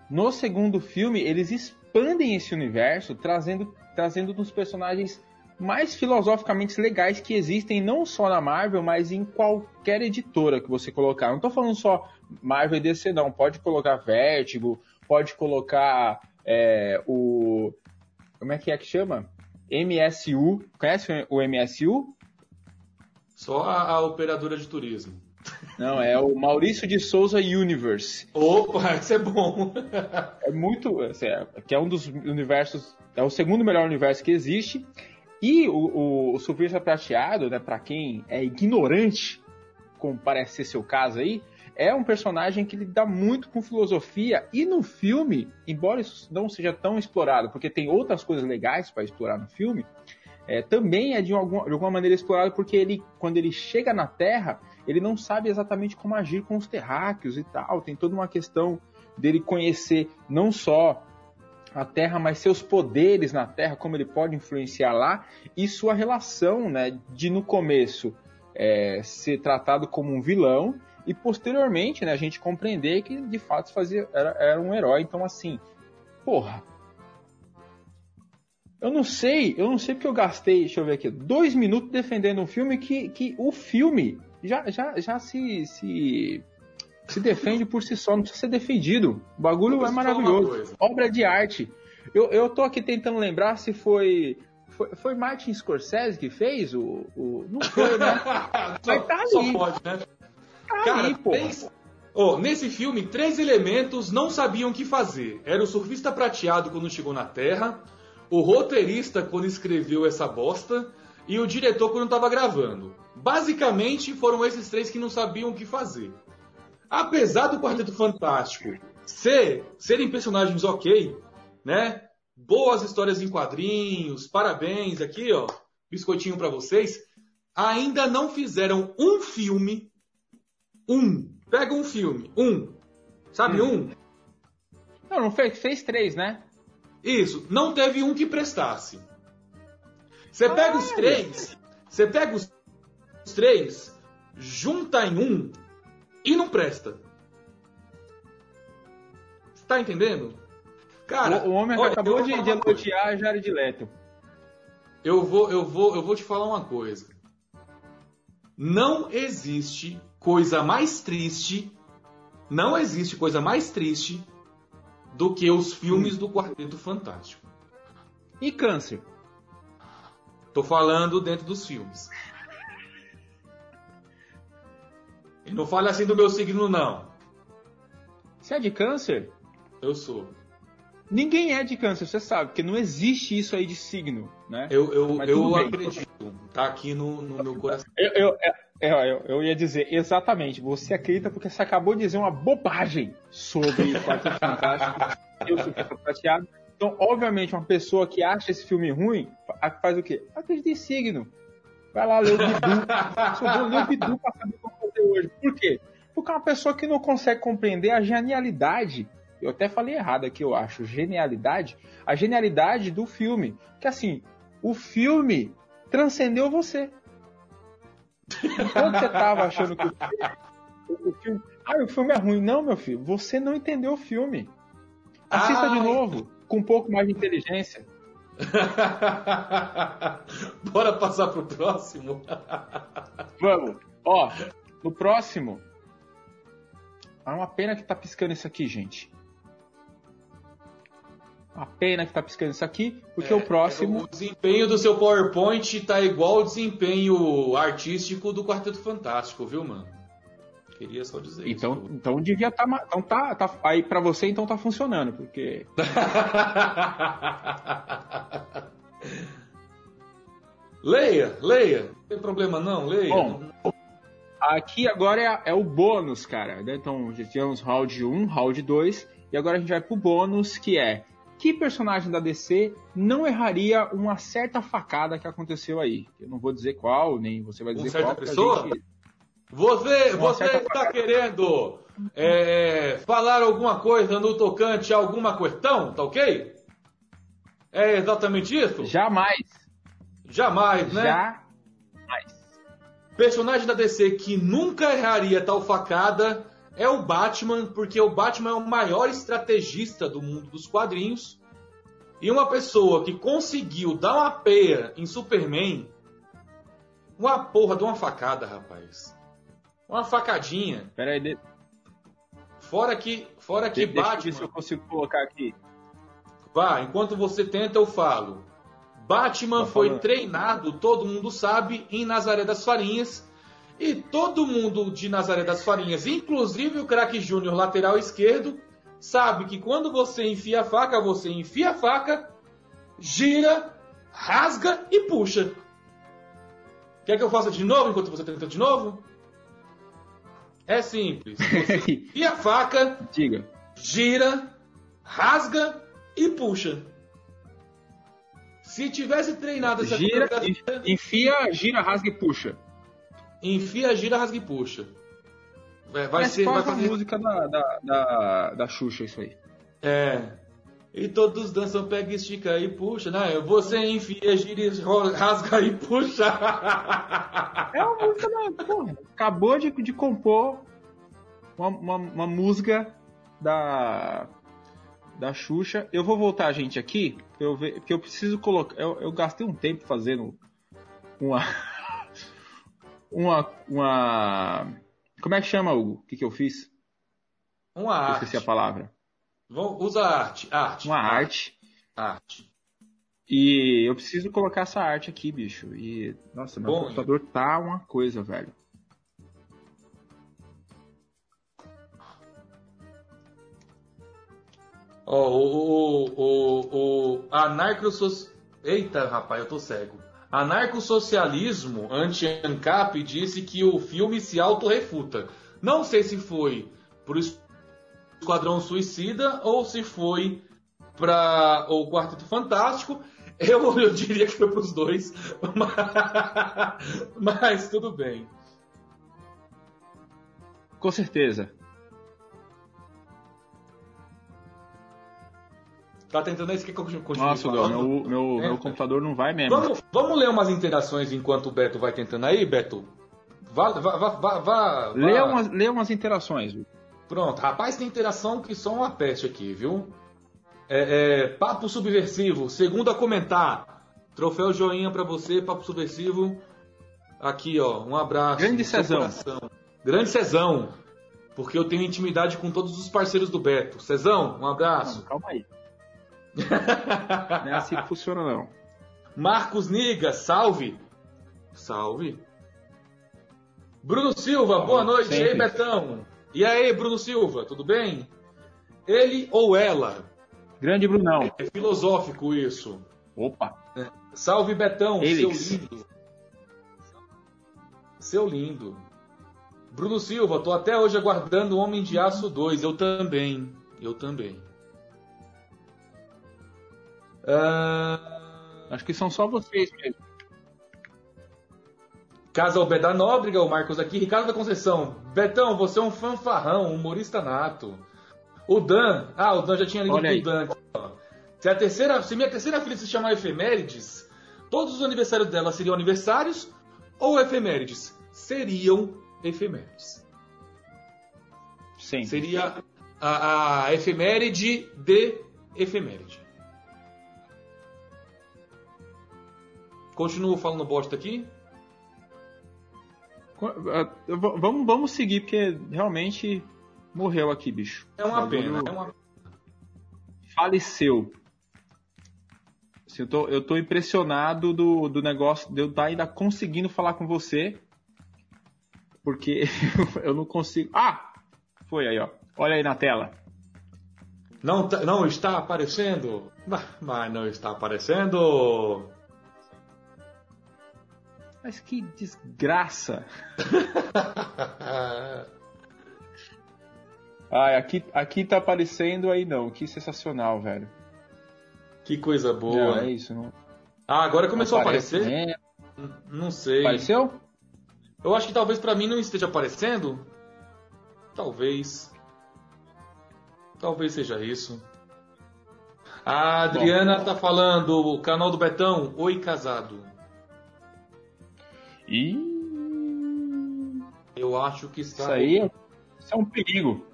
no segundo filme, eles expandem esse universo, trazendo, trazendo dos personagens mais filosoficamente legais que existem não só na Marvel, mas em qualquer editora que você colocar. Não estou falando só Marvel e DC, não. Pode colocar Vertigo, pode colocar é, o. Como é que é que chama? MSU. Conhece o MSU? Só a, a operadora de turismo. Não, é o Maurício de Souza Universe. Opa, isso é bom. é muito. Assim, é, que é um dos universos. É o segundo melhor universo que existe. E o, o, o Surfista Prateado, né, para quem é ignorante, como parece ser seu caso aí, é um personagem que lida muito com filosofia. E no filme, embora isso não seja tão explorado, porque tem outras coisas legais para explorar no filme, é, também é de alguma, de alguma maneira explorado porque ele, quando ele chega na Terra, ele não sabe exatamente como agir com os terráqueos e tal. Tem toda uma questão dele conhecer não só a Terra, mas seus poderes na Terra, como ele pode influenciar lá, e sua relação, né, de no começo é, ser tratado como um vilão e posteriormente, né, a gente compreender que de fato fazia era, era um herói. Então assim, porra, eu não sei, eu não sei porque eu gastei, deixa eu ver aqui, dois minutos defendendo um filme que, que o filme já, já, já se, se, se defende por si só, não precisa ser defendido. O bagulho é maravilhoso. Obra de arte. Eu, eu tô aqui tentando lembrar se foi. Foi, foi Martin Scorsese que fez o. o não foi, né? só, tá ali. Só pode, né? Tá Cara, ali, pô. Três, oh, nesse filme, três elementos não sabiam o que fazer. Era o surfista prateado quando chegou na Terra, o roteirista quando escreveu essa bosta e o diretor quando estava gravando. Basicamente, foram esses três que não sabiam o que fazer. Apesar do Quarteto Fantástico ser, serem personagens ok, né? Boas histórias em quadrinhos, parabéns aqui, ó, biscoitinho para vocês. Ainda não fizeram um filme, um, pega um filme, um, sabe hum. um? Não, não fez, fez três, né? Isso, não teve um que prestasse. Você pega os três, você pega os três, junta em um e não presta. Está entendendo? Cara, o, o homem olha, acabou de, de elogiar a Jared Leto. Eu vou, eu vou, eu vou te falar uma coisa. Não existe coisa mais triste, não existe coisa mais triste do que os filmes do Quarteto Fantástico. E câncer? Tô falando dentro dos filmes. E não fale assim do meu signo, não. Você é de câncer? Eu sou. Ninguém é de câncer, você sabe, porque não existe isso aí de signo, né? Eu, eu, eu acredito. Tá aqui no, no meu coração. Eu, eu, eu, eu, ia dizer, exatamente, você acredita porque você acabou de dizer uma bobagem sobre o Quarteto Fantástico. eu sou prateado. Então, obviamente, uma pessoa que acha esse filme ruim, faz o quê? Acredita em signo. Vai lá ler o Bidu. Só vou ler o Bidu pra saber o que eu vou fazer hoje. Por quê? Porque é uma pessoa que não consegue compreender a genialidade. Eu até falei errado aqui, eu acho. Genialidade. A genialidade do filme. Que assim, o filme transcendeu você. Enquanto você tava achando que o filme, o filme. Ah, o filme é ruim. Não, meu filho. Você não entendeu o filme. Assista ah, de novo, com um pouco mais de inteligência. Bora passar pro próximo? Vamos. Ó, no próximo. É uma pena que tá piscando isso aqui, gente. Uma pena que tá piscando isso aqui, porque é, o próximo. O desempenho do seu PowerPoint tá igual ao desempenho artístico do Quarteto Fantástico, viu, mano? Queria só dizer então, isso. Então devia estar. Tá, então tá, tá, aí para você então tá funcionando, porque. leia, leia. Não tem problema não, leia. Bom, aqui agora é, é, o bônus, cara. Né? Então já tivemos round 1, round 2, e agora a gente vai pro bônus que é que personagem da DC não erraria uma certa facada que aconteceu aí? Eu não vou dizer qual, nem você vai dizer uma qual. Certa pessoa? Gente... Você, você está querendo é, falar alguma coisa no tocante a alguma questão, tá ok? É exatamente isso? Jamais. Jamais, né? Jamais. Personagem da DC que nunca erraria tal facada é o Batman, porque o Batman é o maior estrategista do mundo dos quadrinhos. E uma pessoa que conseguiu dar uma peia em Superman, uma porra de uma facada, rapaz. Uma facadinha. Pera aí. De... Fora que, fora que de, Batman. Deixa eu ver se eu consigo colocar aqui. Vá, enquanto você tenta, eu falo. Batman tá foi treinado, todo mundo sabe, em Nazaré das Farinhas. E todo mundo de Nazaré das Farinhas, inclusive o craque Júnior, lateral esquerdo, sabe que quando você enfia a faca, você enfia a faca, gira, rasga e puxa. Quer que eu faça de novo enquanto você tenta de novo? É simples. e a faca, Diga. gira, rasga e puxa. Se tivesse treinado essa gira, enfia, gira, rasga e puxa. Enfia, gira, rasga e puxa. Vai, vai ser vai fazer... a música da, da, da, da Xuxa isso aí. É. E todos dançam, pega, estica e puxa, né? Você enfia, gira, rasga e puxa. É uma música da. Porra, acabou de, de compor uma, uma, uma, música da. Da Xuxa. Eu vou voltar, gente, aqui, eu ver, porque eu preciso colocar. Eu, eu gastei um tempo fazendo uma. Uma. uma. Como é que chama, Hugo? O que, que eu fiz? Uma eu arte. Esqueci a palavra. Usa arte. Arte. Uma arte. Arte. E eu preciso colocar essa arte aqui, bicho. E, nossa, meu Bom, computador tá uma coisa, velho. Ó, oh, o, o, o, anarcossoc... Eita, rapaz, eu tô cego. Anarcossocialismo anti-ANCAP disse que o filme se autorrefuta. Não sei se foi pro Esquadrão Suicida ou se foi para o Quarteto Fantástico. Eu, eu diria que foi para os dois, mas, mas tudo bem. Com certeza. Tá tentando quer que eu continue Nossa, falando? meu, meu, é, meu computador não vai mesmo. Vamos, vamos ler umas interações enquanto o Beto vai tentando aí, Beto? Vá, vá, vá, vá, vá. Lê, umas, lê umas interações. Pronto, rapaz, tem interação que só uma peste aqui, viu? É, é, papo Subversivo, segundo a comentar. Troféu joinha para você, Papo Subversivo. Aqui, ó, um abraço. Grande Cezão. Grande Cezão. Porque eu tenho intimidade com todos os parceiros do Beto. Cezão, um abraço. Não, calma aí. não é assim que funciona, não. Marcos Niga, salve. Salve. Bruno Silva, boa noite. Sempre. E aí, Betão? E aí, Bruno Silva, tudo bem? Ele ou ela? Grande Brunão. É filosófico isso. Opa. É. Salve, Betão, Elix. seu lindo. Seu lindo. Bruno Silva, tô até hoje aguardando o Homem de Aço 2. Eu também. Eu também. Uh... Acho que são só vocês mesmo. Casa Albeda Nóbrega, o Marcos aqui. Ricardo da Conceição. Betão, você é um fanfarrão, humorista nato. O Dan. Ah, o Dan já tinha lido o Dan. Se, a terceira, se minha terceira filha se chamar Efemérides, todos os aniversários dela seriam aniversários ou efemérides? Seriam efemérides. Sim. Seria a, a efeméride de efeméride. Continuo falando bosta aqui? Vamos, vamos seguir, porque realmente morreu aqui, bicho. É uma pena, é uma Faleceu. Assim, eu, tô, eu tô impressionado do, do negócio de eu estar tá ainda conseguindo falar com você. Porque eu não consigo. Ah! Foi aí, ó. Olha aí na tela. Não, tá, não está aparecendo? Mas não está aparecendo. Mas que desgraça! Ai, aqui, aqui tá aparecendo aí não. Que sensacional, velho. Que coisa boa. Não, é isso. Não... Ah, agora começou Aparece, a aparecer? Né? Não sei. Apareceu? Eu acho que talvez para mim não esteja aparecendo. Talvez. Talvez seja isso. A Adriana Bom. tá falando, o canal do Betão, Oi Casado. E eu acho que está. Isso aí é, isso é um perigo.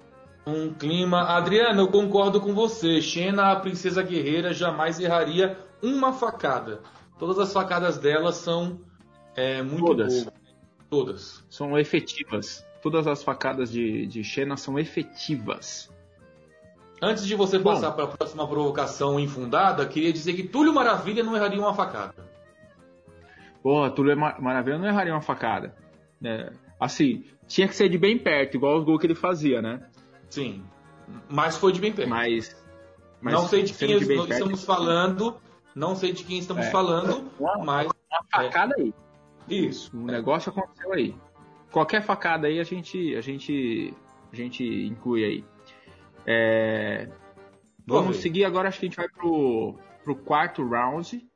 Um clima. Adriana, eu concordo com você. Xena, a princesa guerreira, jamais erraria uma facada. Todas as facadas dela são é, muito Todas. boas. Todas. São efetivas. Todas as facadas de, de Xena são efetivas. Antes de você passar para a próxima provocação infundada, queria dizer que Túlio Maravilha não erraria uma facada. Porra, Túlio Maravilha não erraria uma facada. É, assim, tinha que ser de bem perto, igual os gols que ele fazia, né? Sim. Mas foi de bem perto. Mas. mas não sei de quem de estamos perto, falando. Não sei de quem estamos é. falando, mas. Uma facada é. aí. Isso. O negócio aconteceu aí. Qualquer facada aí a gente, a gente, a gente inclui aí. É... Vamos seguir agora, acho que a gente vai pro, pro quarto round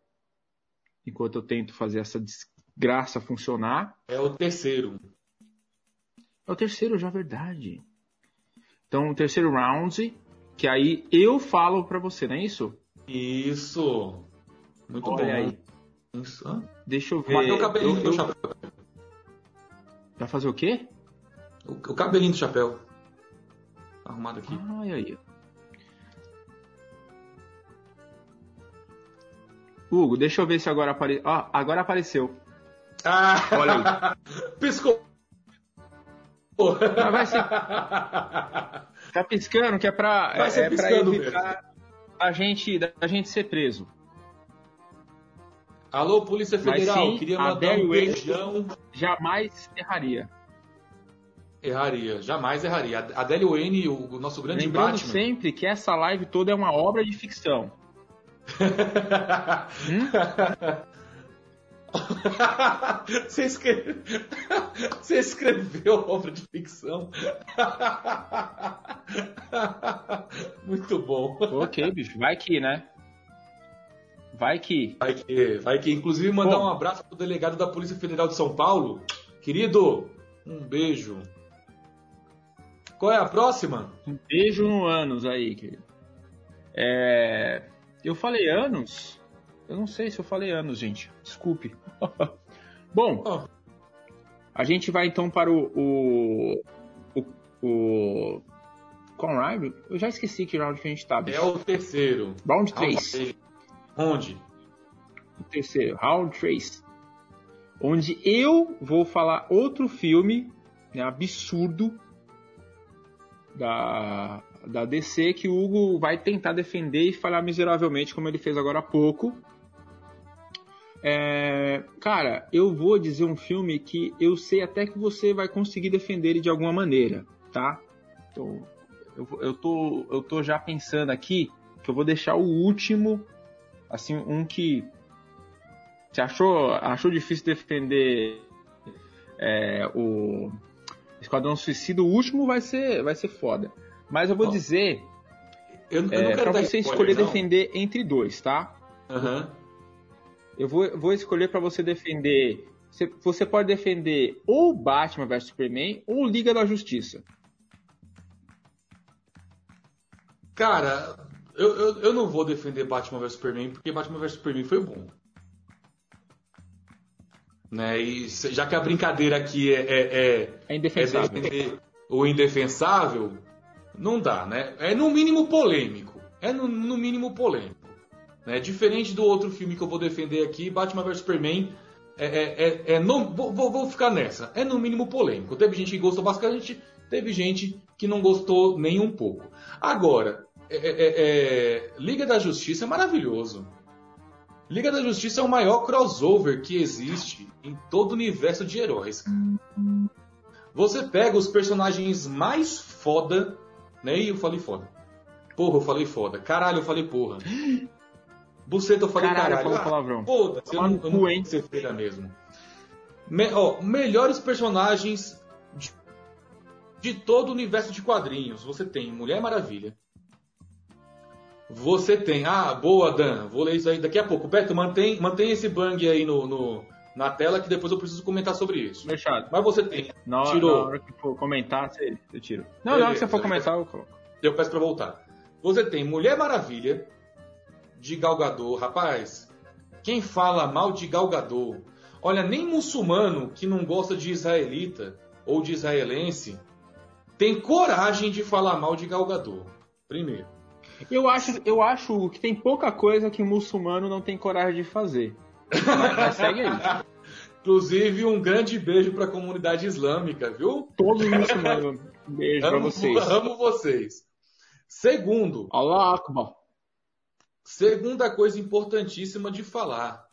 enquanto eu tento fazer essa desgraça funcionar. É o terceiro. É o terceiro, já é verdade. Então, o terceiro round, que aí eu falo para você, não é isso? Isso. Muito Olha bem. aí. Isso. Deixa eu ver. Matei o cabelinho eu, do eu... chapéu. Vai fazer o quê? O, o cabelinho do chapéu. Arrumado aqui. Ai, aí. Hugo, deixa eu ver se agora apareceu. Ah, agora apareceu. Ah, olha aí. Piscou. Mas vai ser. Tá piscando que é pra, vai ser é, pra evitar a gente, a gente ser preso. Alô, Polícia Federal, sim, queria mandar um beijão. Jamais erraria. Erraria, jamais erraria. Adélio N, o nosso grande Lembrando Batman. sempre que essa live toda é uma obra de ficção? Você, escreve... Você escreveu obra de ficção? Muito bom. Ok, bicho. Vai que, né? Vai que. Vai que, vai que. Inclusive, mandar um abraço pro delegado da Polícia Federal de São Paulo. Querido, um beijo. Qual é a próxima? Um beijo no ânus aí, querido. É. Eu falei anos? Eu não sei se eu falei anos, gente. Desculpe. Bom, oh. a gente vai então para o. o, o, o qual round? Eu já esqueci que round que a gente tá. Bicho. É o terceiro. Round 3. Onde? O terceiro, round 3. Onde eu vou falar outro filme né, absurdo da, da DC que o Hugo vai tentar defender e falhar miseravelmente, como ele fez agora há pouco. É, cara, eu vou dizer um filme que eu sei até que você vai conseguir defender ele de alguma maneira, tá? Então, eu, eu, tô, eu tô já pensando aqui que eu vou deixar o último, assim, um que você achou, achou difícil defender é, o Esquadrão Suicida, o último vai ser, vai ser foda. Mas eu vou dizer, eu, eu é, pra você escolher não. defender entre dois, tá? Uhum. Eu vou, vou escolher para você defender. Você, você pode defender ou Batman vs Superman ou Liga da Justiça. Cara, eu, eu, eu não vou defender Batman vs Superman porque Batman vs Superman foi bom. Né? E já que a brincadeira aqui é, é, é, é indefensável. É defender o indefensável, não dá, né? É no mínimo polêmico. É no, no mínimo polêmico. Né? Diferente do outro filme que eu vou defender aqui, Batman vs Superman, é, é, é, é no, vou, vou, ficar nessa. É no mínimo polêmico. Teve gente que gostou bastante, teve gente que não gostou nem um pouco. Agora, é, é, Liga da Justiça é maravilhoso. Liga da Justiça é o maior crossover que existe em todo o universo de heróis. Você pega os personagens mais foda, né? E eu falei foda. Porra, eu falei foda. Caralho, eu falei porra. Buceta, eu falei caralho. caralho. Ah, palavrão. Foda-se, eu, não, eu não vou ser feira mesmo. Me, ó, melhores personagens de, de todo o universo de quadrinhos. Você tem Mulher Maravilha. Você tem. Ah, boa, Dan. Vou ler isso aí daqui a pouco. Beto, mantém, mantém esse bang aí no, no, na tela que depois eu preciso comentar sobre isso. Fechado. Mas você tem. Na hora, tirou... na hora que for comentar, eu tiro. Não, Beleza, na hora que você for comentar, eu coloco. Eu peço pra voltar. Você tem Mulher Maravilha, de Galgador. Rapaz, quem fala mal de Galgador, olha, nem muçulmano que não gosta de israelita ou de israelense tem coragem de falar mal de Galgador. Primeiro. Eu acho, eu acho que tem pouca coisa que o muçulmano não tem coragem de fazer. Mas, mas segue aí. Inclusive, um grande beijo para a comunidade islâmica, viu? Todos os muçulmanos. Beijo para vocês. Amo vocês. Segundo. Allah Akbar. Segunda coisa importantíssima de falar.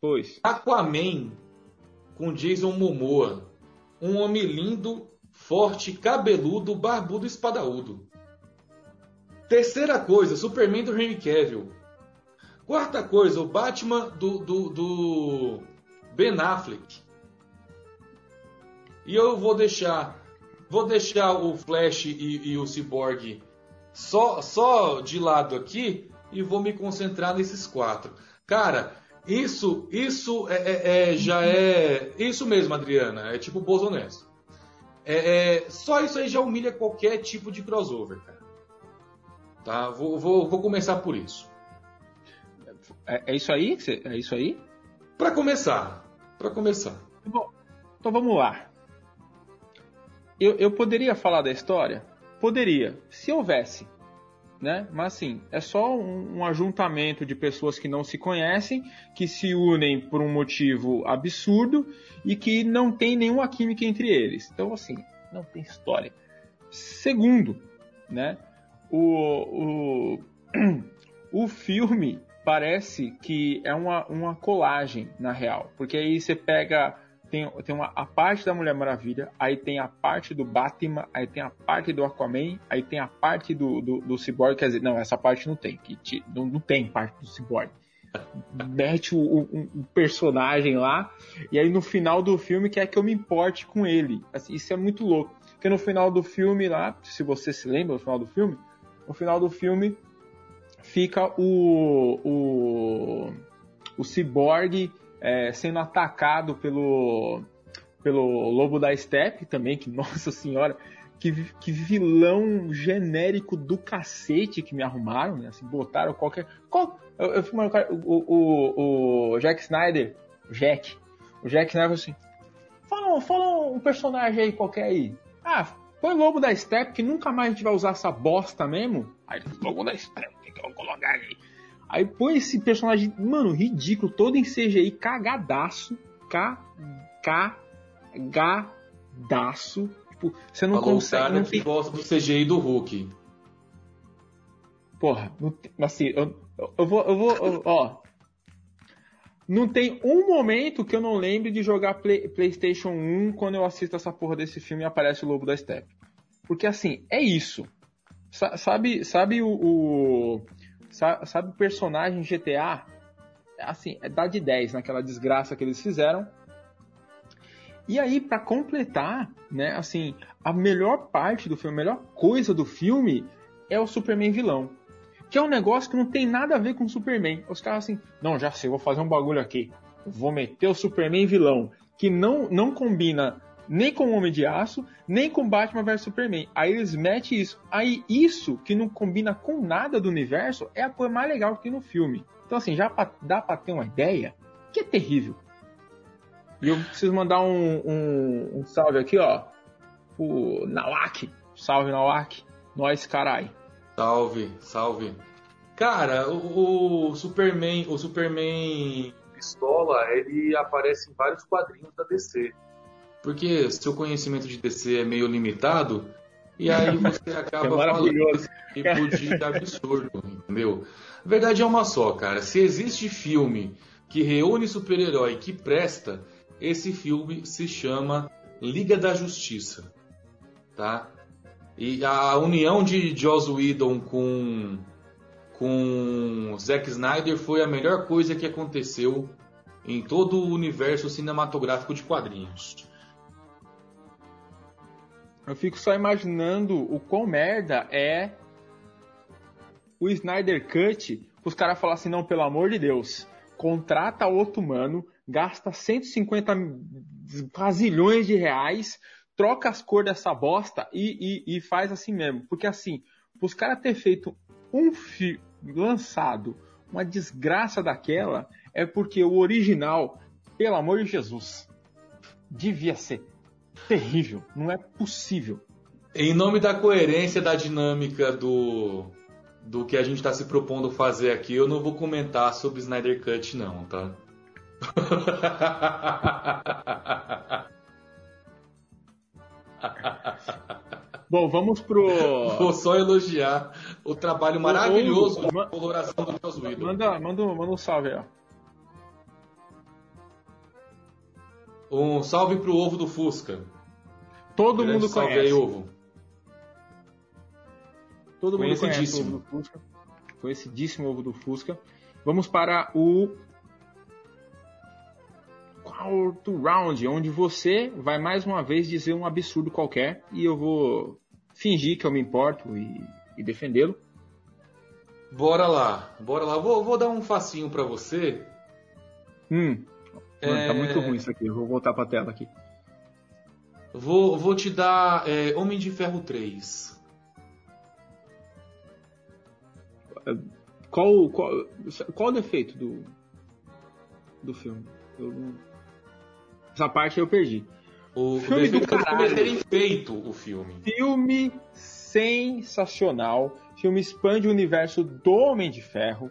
Pois. Aquaman com Jason Momoa. Um homem lindo, forte, cabeludo, barbudo e espadaúdo. Terceira coisa, Superman do Henry Cavill. Quarta coisa, o Batman do, do, do Ben Affleck. E eu vou deixar, vou deixar o Flash e, e o Cyborg só, só de lado aqui e vou me concentrar nesses quatro. Cara, isso, isso é, é, é já é isso mesmo, Adriana. É tipo Bozonesto. É, é, só isso aí já humilha qualquer tipo de crossover, cara. Tá? Vou, vou, vou começar por isso. É, é isso aí? É isso aí? Para começar, para começar. Bom, então vamos lá. Eu, eu poderia falar da história? Poderia, se houvesse, né? Mas assim, é só um, um, ajuntamento de pessoas que não se conhecem, que se unem por um motivo absurdo e que não tem nenhuma química entre eles. Então, assim, não tem história. Segundo, né? O, o, o filme parece que é uma, uma colagem, na real. Porque aí você pega tem, tem uma, a parte da Mulher Maravilha, aí tem a parte do Batman, aí tem a parte do Aquaman, aí tem a parte do, do, do Cyborg, quer dizer, não, essa parte não tem, que não, não tem parte do Cyborg. Mete o, o, personagem lá, e aí no final do filme quer que eu me importe com ele. Assim, isso é muito louco. Porque no final do filme lá, se você se lembra no final do filme, no final do filme fica o, o, o Cyborg é, sendo atacado pelo, pelo Lobo da Steppe também, que, nossa senhora, que, que vilão genérico do cacete que me arrumaram, né? Assim, botaram qualquer. Qual, eu, eu o, o, o Jack Snyder, Jack, o Jack Snyder assim: fala, fala um personagem aí qualquer aí. Ah, põe Lobo da Steppe, que nunca mais a gente vai usar essa bosta mesmo. Aí, Lobo da Steppe, que eu vou colocar aí? Aí põe esse personagem, mano, ridículo, todo em CGI, cagadaço. Cagadaço. Tipo, você não Falou consegue. O cara não que gosta do CGI do Hulk. Porra, não, assim, eu, eu vou. Eu vou eu, ó. Não tem um momento que eu não lembre de jogar Play, PlayStation 1 quando eu assisto essa porra desse filme e aparece o Lobo da Steppe. Porque assim, é isso. Sabe, sabe o, o Sabe, o personagem GTA? Assim, é dá de 10 naquela desgraça que eles fizeram. E aí, para completar, né, assim, a melhor parte do filme, a melhor coisa do filme é o Superman vilão. Que é um negócio que não tem nada a ver com o Superman. Os caras assim, não, já sei, vou fazer um bagulho aqui. Vou meter o Superman vilão. Que não, não combina nem com o Homem de Aço, nem com Batman vs Superman. Aí eles metem isso. Aí isso, que não combina com nada do universo, é a coisa mais legal que tem no filme. Então assim, já dá pra ter uma ideia que é terrível. E eu preciso mandar um, um, um salve aqui, ó. O Nawak. Salve, Nawak. Nós, carai. Salve, salve. Cara, o, o, Superman, o Superman Pistola, ele aparece em vários quadrinhos da DC. Porque seu conhecimento de DC é meio limitado, e aí você acaba é falando tipo de absurdo, entendeu? A verdade é uma só, cara. Se existe filme que reúne super-herói que presta, esse filme se chama Liga da Justiça, tá? E a união de Joss Whedon com com Zack Snyder foi a melhor coisa que aconteceu em todo o universo cinematográfico de quadrinhos. Eu fico só imaginando o quão merda é o Snyder Cut os caras falar assim, não, pelo amor de Deus, contrata outro mano, gasta 150 quazilhões de reais, troca as cores dessa bosta e, e, e faz assim mesmo. Porque assim, os caras ter feito um filme lançado, uma desgraça daquela, é porque o original, pelo amor de Jesus, devia ser terrível. Não é possível. Em nome da coerência da dinâmica do, do que a gente está se propondo fazer aqui, eu não vou comentar sobre Snyder Cut, não, tá? Bom, vamos pro. Vou só elogiar o trabalho maravilhoso de coloração do Joss Whedon. Manda, manda, manda um salve aí, ó. Um salve pro ovo do Fusca. Todo mundo salve conhece. Aí, ovo. Todo mundo conhece o ovo do Fusca. Conhecidíssimo ovo do Fusca. Vamos para o quarto round, onde você vai mais uma vez dizer um absurdo qualquer e eu vou fingir que eu me importo e, e defendê-lo. Bora lá, bora lá. Vou, vou dar um facinho para você. Hum, Mano, é... tá muito ruim isso aqui. Eu vou voltar pra tela aqui. Vou, vou te dar é, Homem de Ferro 3. Qual, qual, qual o defeito do, do filme? Eu não... Essa parte eu perdi. O filme do caralho. terem feito o filme. Filme sensacional. Filme expande o universo do Homem de Ferro.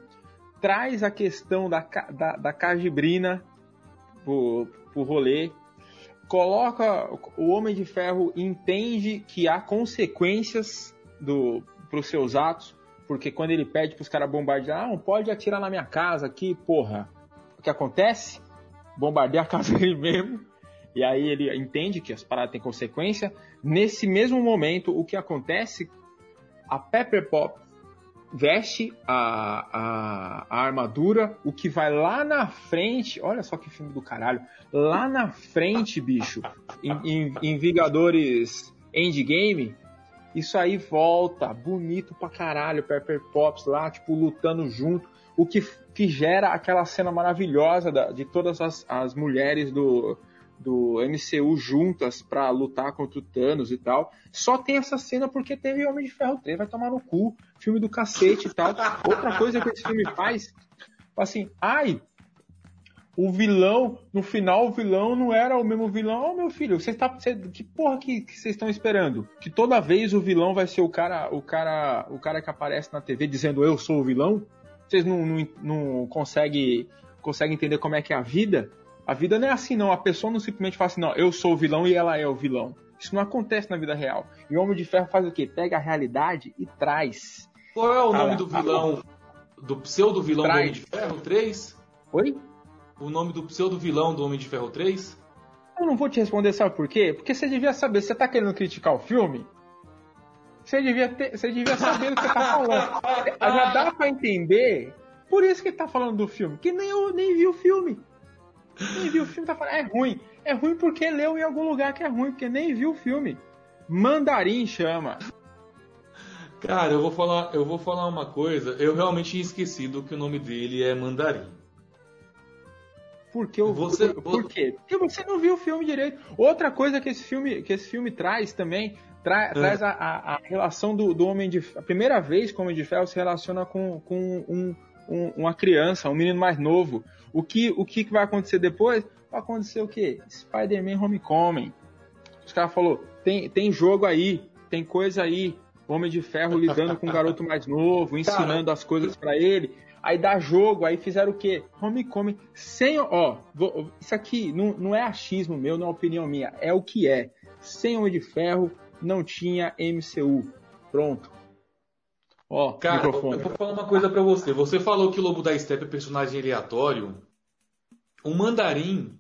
Traz a questão da, da, da cajibrina pro, pro rolê. Coloca. O Homem de Ferro entende que há consequências do, pros seus atos. Porque quando ele pede pros caras bombardear, ah, não pode atirar na minha casa aqui, porra. O que acontece? Bombardeia a casa dele mesmo. E aí ele entende que as paradas têm consequência. Nesse mesmo momento, o que acontece? A Pepper Pop veste a, a, a, armadura, o que vai lá na frente, olha só que filme do caralho, lá na frente, bicho, em, em, em Vingadores Endgame, isso aí volta, bonito pra caralho, Pepper Pops lá, tipo, lutando junto, o que, que gera aquela cena maravilhosa da, de todas as, as mulheres do, do MCU juntas para lutar contra o Thanos e tal. Só tem essa cena porque teve Homem de Ferro 3, vai tomar no cu, filme do cacete e tal. Outra coisa que esse filme faz, assim, ai, o vilão, no final o vilão não era o mesmo vilão. Oh, meu filho, você tá, que porra que vocês estão esperando? Que toda vez o vilão vai ser o cara, o cara, o cara que aparece na TV dizendo eu sou o vilão? Vocês não, não, não conseguem consegue entender como é que é a vida? A vida não é assim, não. A pessoa não simplesmente fala assim, não, eu sou o vilão e ela é o vilão. Isso não acontece na vida real. E o Homem de Ferro faz o quê? Pega a realidade e traz. Qual é o nome do vilão, do pseudo-vilão do Homem de Ferro 3? Oi? O nome do pseudo-vilão do Homem de Ferro 3? Eu não vou te responder, sabe por quê? Porque você devia saber, você tá querendo criticar o filme? Você devia, ter, você devia saber do que tá falando. Já dá pra entender, por isso que ele tá falando do filme, que nem eu nem vi o filme. Nem viu o filme, tá falando, é ruim. É ruim porque leu em algum lugar que é ruim, porque nem viu o filme. Mandarim chama. Cara, eu vou falar, eu vou falar uma coisa. Eu realmente tinha esquecido que o nome dele é Mandarim. Por, que eu, você, por, por quê? Porque você não viu o filme direito. Outra coisa que esse filme, que esse filme traz também, tra, é. traz a, a, a, relação do, do Homem de A primeira vez que o Homem de Ferro se relaciona com, com um, um, uma criança, um menino mais novo. O que, o que vai acontecer depois? Vai acontecer o quê? Spider-Man Homecoming. Os caras falaram, tem, tem jogo aí, tem coisa aí. Homem de Ferro lidando com um garoto mais novo, ensinando as coisas para ele. Aí dá jogo, aí fizeram o quê? Homecoming sem, ó, vou, isso aqui não, não é achismo meu, não é opinião minha, é o que é. Sem Homem de Ferro não tinha MCU. Pronto. Ó, Cara, microfone. eu vou falar uma coisa para você. Você falou que o Lobo da Steppe é personagem aleatório. O Mandarim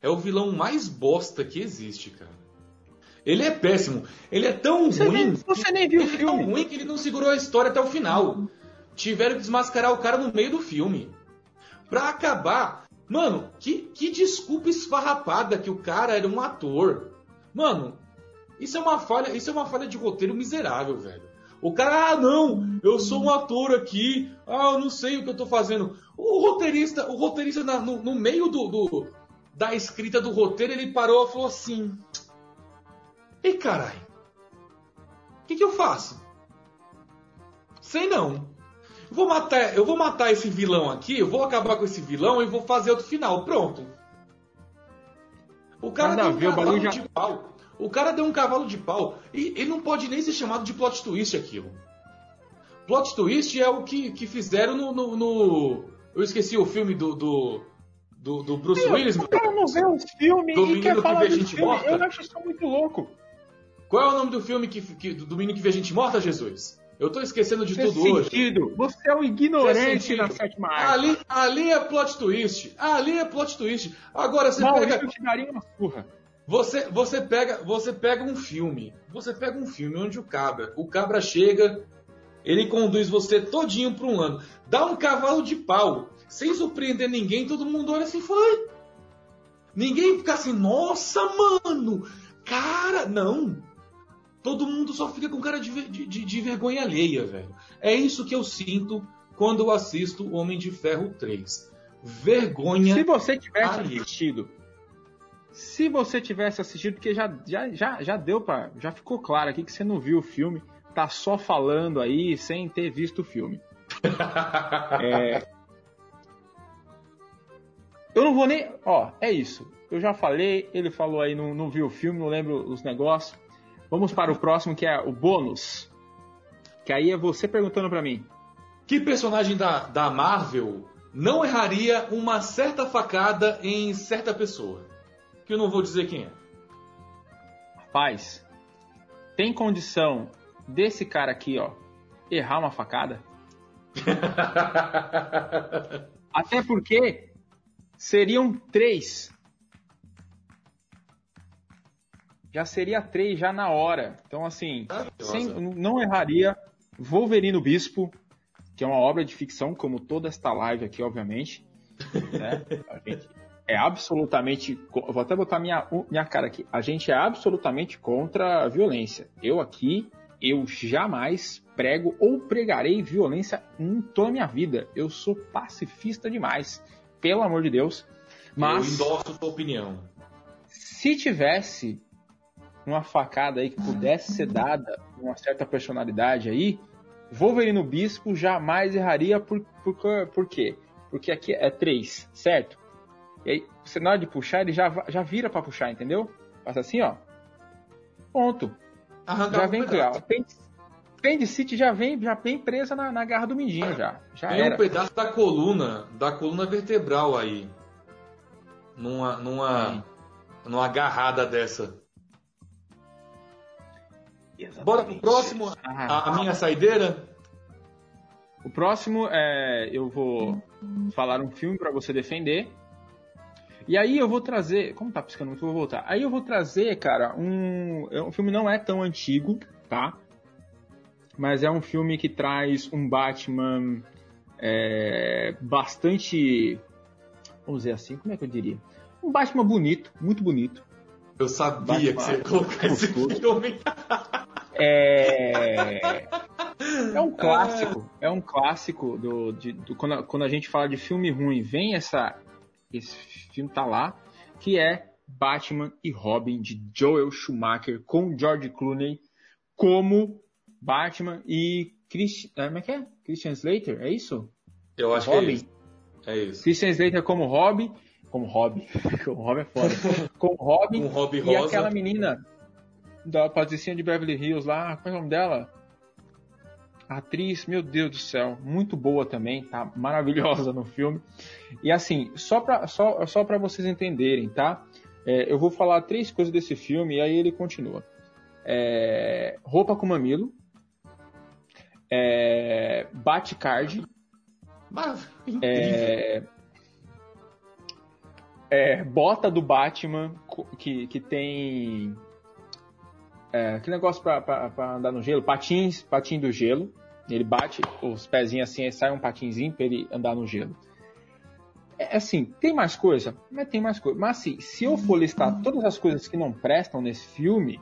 é o vilão mais bosta que existe, cara. Ele é péssimo. Ele é tão você ruim. Nem, você nem viu o filme. É tão ruim que ele não segurou a história até o final tiveram que desmascarar o cara no meio do filme. Pra acabar. Mano, que, que desculpa esfarrapada que o cara era um ator. Mano, isso é uma falha, isso é uma falha de roteiro miserável, velho. O cara, ah, não, eu sou um ator aqui, ah, eu não sei o que eu tô fazendo. O roteirista, o roteirista na, no, no, meio do, do, da escrita do roteiro, ele parou e falou assim: Ei, caralho, o que, que eu faço? Sei não. Vou matar, eu vou matar esse vilão aqui, eu vou acabar com esse vilão e vou fazer outro final. Pronto. O cara Nada deu um cavalo já... de pau. O cara deu um cavalo de pau. E ele não pode nem ser chamado de plot twist aquilo. Plot twist é o que, que fizeram no, no, no... Eu esqueci o filme do, do, do, do Bruce Meu, Willis. O cara não vê os filmes do e quer falar que vê gente filme. morta. Eu acho isso muito louco. Qual é o nome do filme que, que, do menino que vê gente morta, Jesus? Eu tô esquecendo de Fez tudo sentido. hoje. Você é um ignorante na sétima arte. Ali, ali é plot twist. Ali é plot twist. Agora você Maurício pega. te daria uma surra. Você, você, pega, você pega um filme. Você pega um filme onde o cabra. O cabra chega, ele conduz você todinho para um ano. Dá um cavalo de pau. Sem surpreender ninguém, todo mundo olha assim foi. Ninguém fica assim, nossa, mano! Cara, não. Todo mundo só fica com cara de, de, de, vergonha alheia, velho. É isso que eu sinto quando eu assisto Homem de Ferro 3. Vergonha. Se você tivesse alheia. assistido. Se você tivesse assistido, porque já, já, já, já deu para, já ficou claro aqui que você não viu o filme, tá só falando aí sem ter visto o filme. é... Eu não vou nem. Ó, é isso. Eu já falei, ele falou aí, não, não viu o filme, não lembro os negócios. Vamos para o próximo, que é o bônus. Que aí é você perguntando para mim. Que personagem da, da Marvel não erraria uma certa facada em certa pessoa? Que eu não vou dizer quem é. Rapaz, tem condição desse cara aqui, ó, errar uma facada? Até porque seriam três já seria três já na hora. Então, assim, sem, não erraria. Wolverine Bispo, que é uma obra de ficção, como toda esta live aqui, obviamente. Né? A gente é absolutamente. Vou até botar minha, minha cara aqui. A gente é absolutamente contra a violência. Eu aqui, eu jamais prego ou pregarei violência em toda a minha vida. Eu sou pacifista demais. Pelo amor de Deus. Mas. Eu endosso sua opinião. Se tivesse uma facada aí que pudesse ser dada uma certa personalidade aí, Wolverine Bispo jamais erraria por, por, por quê? Porque aqui é 3, certo? E aí, você na hora de puxar, ele já, já vira para puxar, entendeu? Passa assim, ó. Ponto. Arrancar já vem claro. Pend City já vem, já vem presa na, na garra do mindinho já. já Tem era. um pedaço da coluna, da coluna vertebral aí. Numa, numa, numa agarrada dessa. Exatamente. Bora pro próximo, a, a, minha saideira. O próximo é eu vou falar um filme para você defender. E aí eu vou trazer, como tá piscando muito, eu vou voltar. Aí eu vou trazer, cara, um, o é filme não é tão antigo, tá? Mas é um filme que traz um Batman é, bastante vamos dizer assim, como é que eu diria? Um Batman bonito, muito bonito. Eu sabia Batman que você ia colocar esse filme. É... é um clássico, é um clássico do, de, do quando, a, quando a gente fala de filme ruim, vem essa esse filme tá lá, que é Batman e Robin de Joel Schumacher com George Clooney como Batman e Chris, é, como é que é? Christian Slater, é isso? Eu acho Robin? que é isso. É isso. Christian Slater como Robin, como Robin, como Robin é foda. como Robin, um Robin e rosa. aquela menina da Patricinha de Beverly Hills lá, como é o nome dela? A atriz, meu Deus do céu, muito boa também, tá maravilhosa no filme. E assim, só para só, só pra vocês entenderem, tá? É, eu vou falar três coisas desse filme e aí ele continua. É, roupa com mamilo, é, Batcard, é, é, bota do Batman que, que tem é, que negócio pra, pra, pra, andar no gelo, patins, patinho do gelo. Ele bate os pezinhos assim, e sai um patinzinho para ele andar no gelo. É assim, tem mais coisa? Mas tem mais coisa. Mas assim, se eu for listar todas as coisas que não prestam nesse filme,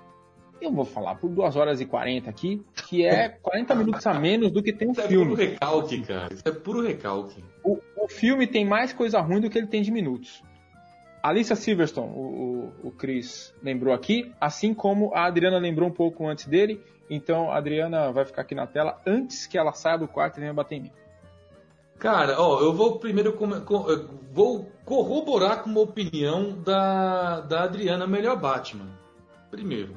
eu vou falar por 2 horas e 40 aqui, que é 40 minutos a menos do que tem o Isso filme. É puro recalque, cara. Isso é puro recalque. O, o filme tem mais coisa ruim do que ele tem de minutos. Alicia Silverstone, o, o, o Chris lembrou aqui, assim como a Adriana lembrou um pouco antes dele. Então a Adriana vai ficar aqui na tela antes que ela saia do quarto e venha bater em mim. Cara, ó, eu vou primeiro com, com, vou corroborar com uma opinião da, da Adriana melhor Batman. Primeiro.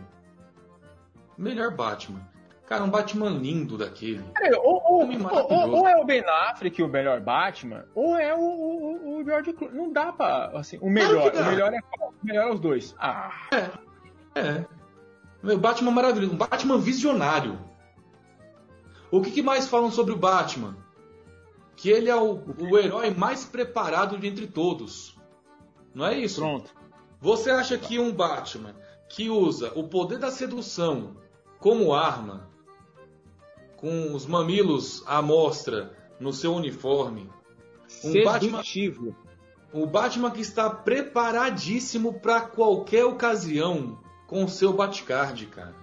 Melhor Batman. Cara, um Batman lindo daquele. Cara, ou, ou, ou, ou, é o Ben Affleck o melhor Batman, ou é o, o, o George Clooney. Não dá pra, assim, o melhor. Claro o melhor é o melhor é os dois. Ah. É. É. Meu Batman maravilhoso. Um Batman visionário. O que, que mais falam sobre o Batman? Que ele é o, o herói mais preparado de entre todos. Não é isso? Pronto. Você acha que um Batman que usa o poder da sedução como arma com os mamilos à mostra no seu uniforme. Um Sedutivo. Batman, o Batman que está preparadíssimo para qualquer ocasião com o seu Batcard, cara.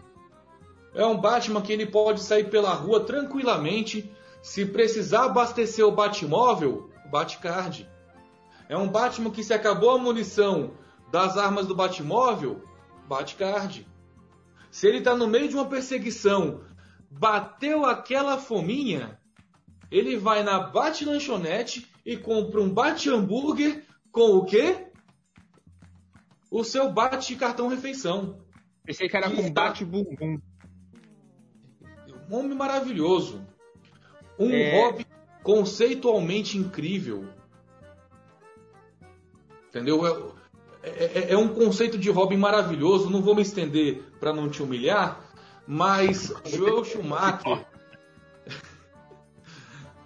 É um Batman que ele pode sair pela rua tranquilamente, se precisar abastecer o Batmóvel, Batcard. É um Batman que se acabou a munição das armas do Batmóvel, Batcard. Se ele está no meio de uma perseguição bateu aquela fominha, ele vai na Bate Lanchonete e compra um Bate Hambúrguer com o quê? O seu Bate Cartão Refeição. Pensei que era com Bate Bumbum. Um homem maravilhoso. Um é... hobby conceitualmente incrível. Entendeu? É, é, é, um conceito de hobby maravilhoso. Não vou me estender para não te humilhar, mas Joel Schumacher.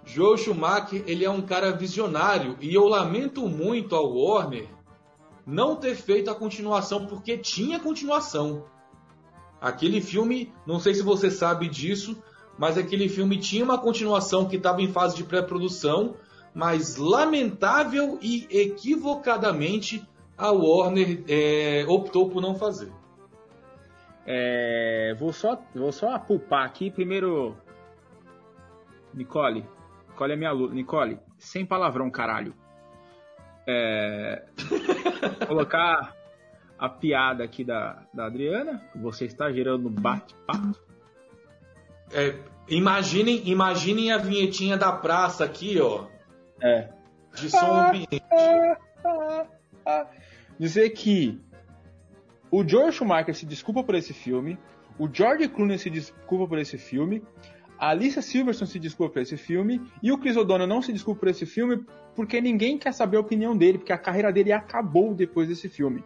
Joel Schumacher, ele é um cara visionário e eu lamento muito ao Warner não ter feito a continuação porque tinha continuação. Aquele filme, não sei se você sabe disso, mas aquele filme tinha uma continuação que estava em fase de pré-produção, mas lamentável e equivocadamente a Warner é, optou por não fazer. É, vou só vou só apupar aqui primeiro. Nicole, Nicole é minha aluna. Nicole, sem palavrão, caralho. É, colocar a piada aqui da, da Adriana. Você está gerando bate-papo. É, imaginem, imaginem a vinhetinha da praça aqui, ó. É. De som ambiente. Dizer que o George Schumacher se desculpa por esse filme, o George Clooney se desculpa por esse filme, a Alicia Silverstone se desculpa por esse filme e o Chris O'Donnell não se desculpa por esse filme porque ninguém quer saber a opinião dele, porque a carreira dele acabou depois desse filme.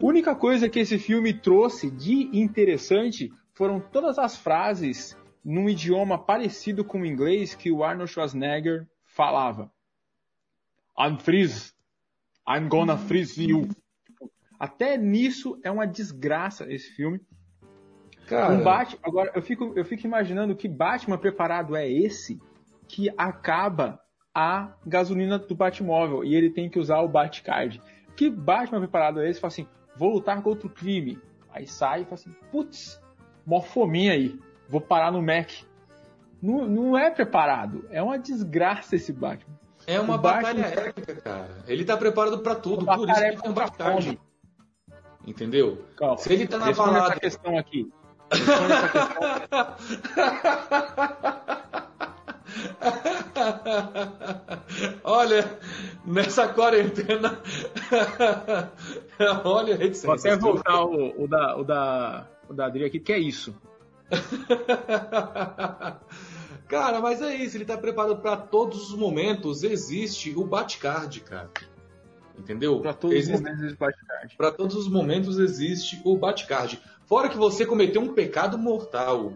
A única coisa que esse filme trouxe de interessante foram todas as frases num idioma parecido com o inglês que o Arnold Schwarzenegger falava. I'm freeze. I'm gonna freeze you. Até nisso é uma desgraça esse filme. Cara... Um Batman, agora eu fico, eu fico imaginando que Batman preparado é esse que acaba a gasolina do Batmóvel e ele tem que usar o Batcard. Que Batman preparado é esse? Fala assim, vou lutar contra o crime. Aí sai e fala assim, putz, mó fominha aí, vou parar no Mac. Não, não é preparado, é uma desgraça esse Batman. É uma o batalha Batman... épica, cara. Ele tá preparado para tudo, por isso que tem um Batcard. Entendeu? Calma. Se ele tá na balada... essa questão aqui. essa questão. Olha, nessa quarentena. Olha, reticência. Vou até voltar o, o, da, o, da, o da Adri aqui, que é isso. cara, mas é isso, ele tá preparado para todos os momentos. Existe o Batcard, cara. Entendeu? Para todos existe... os momentos existe Batcard. Para todos os momentos existe o Batcard. Fora que você cometeu um pecado mortal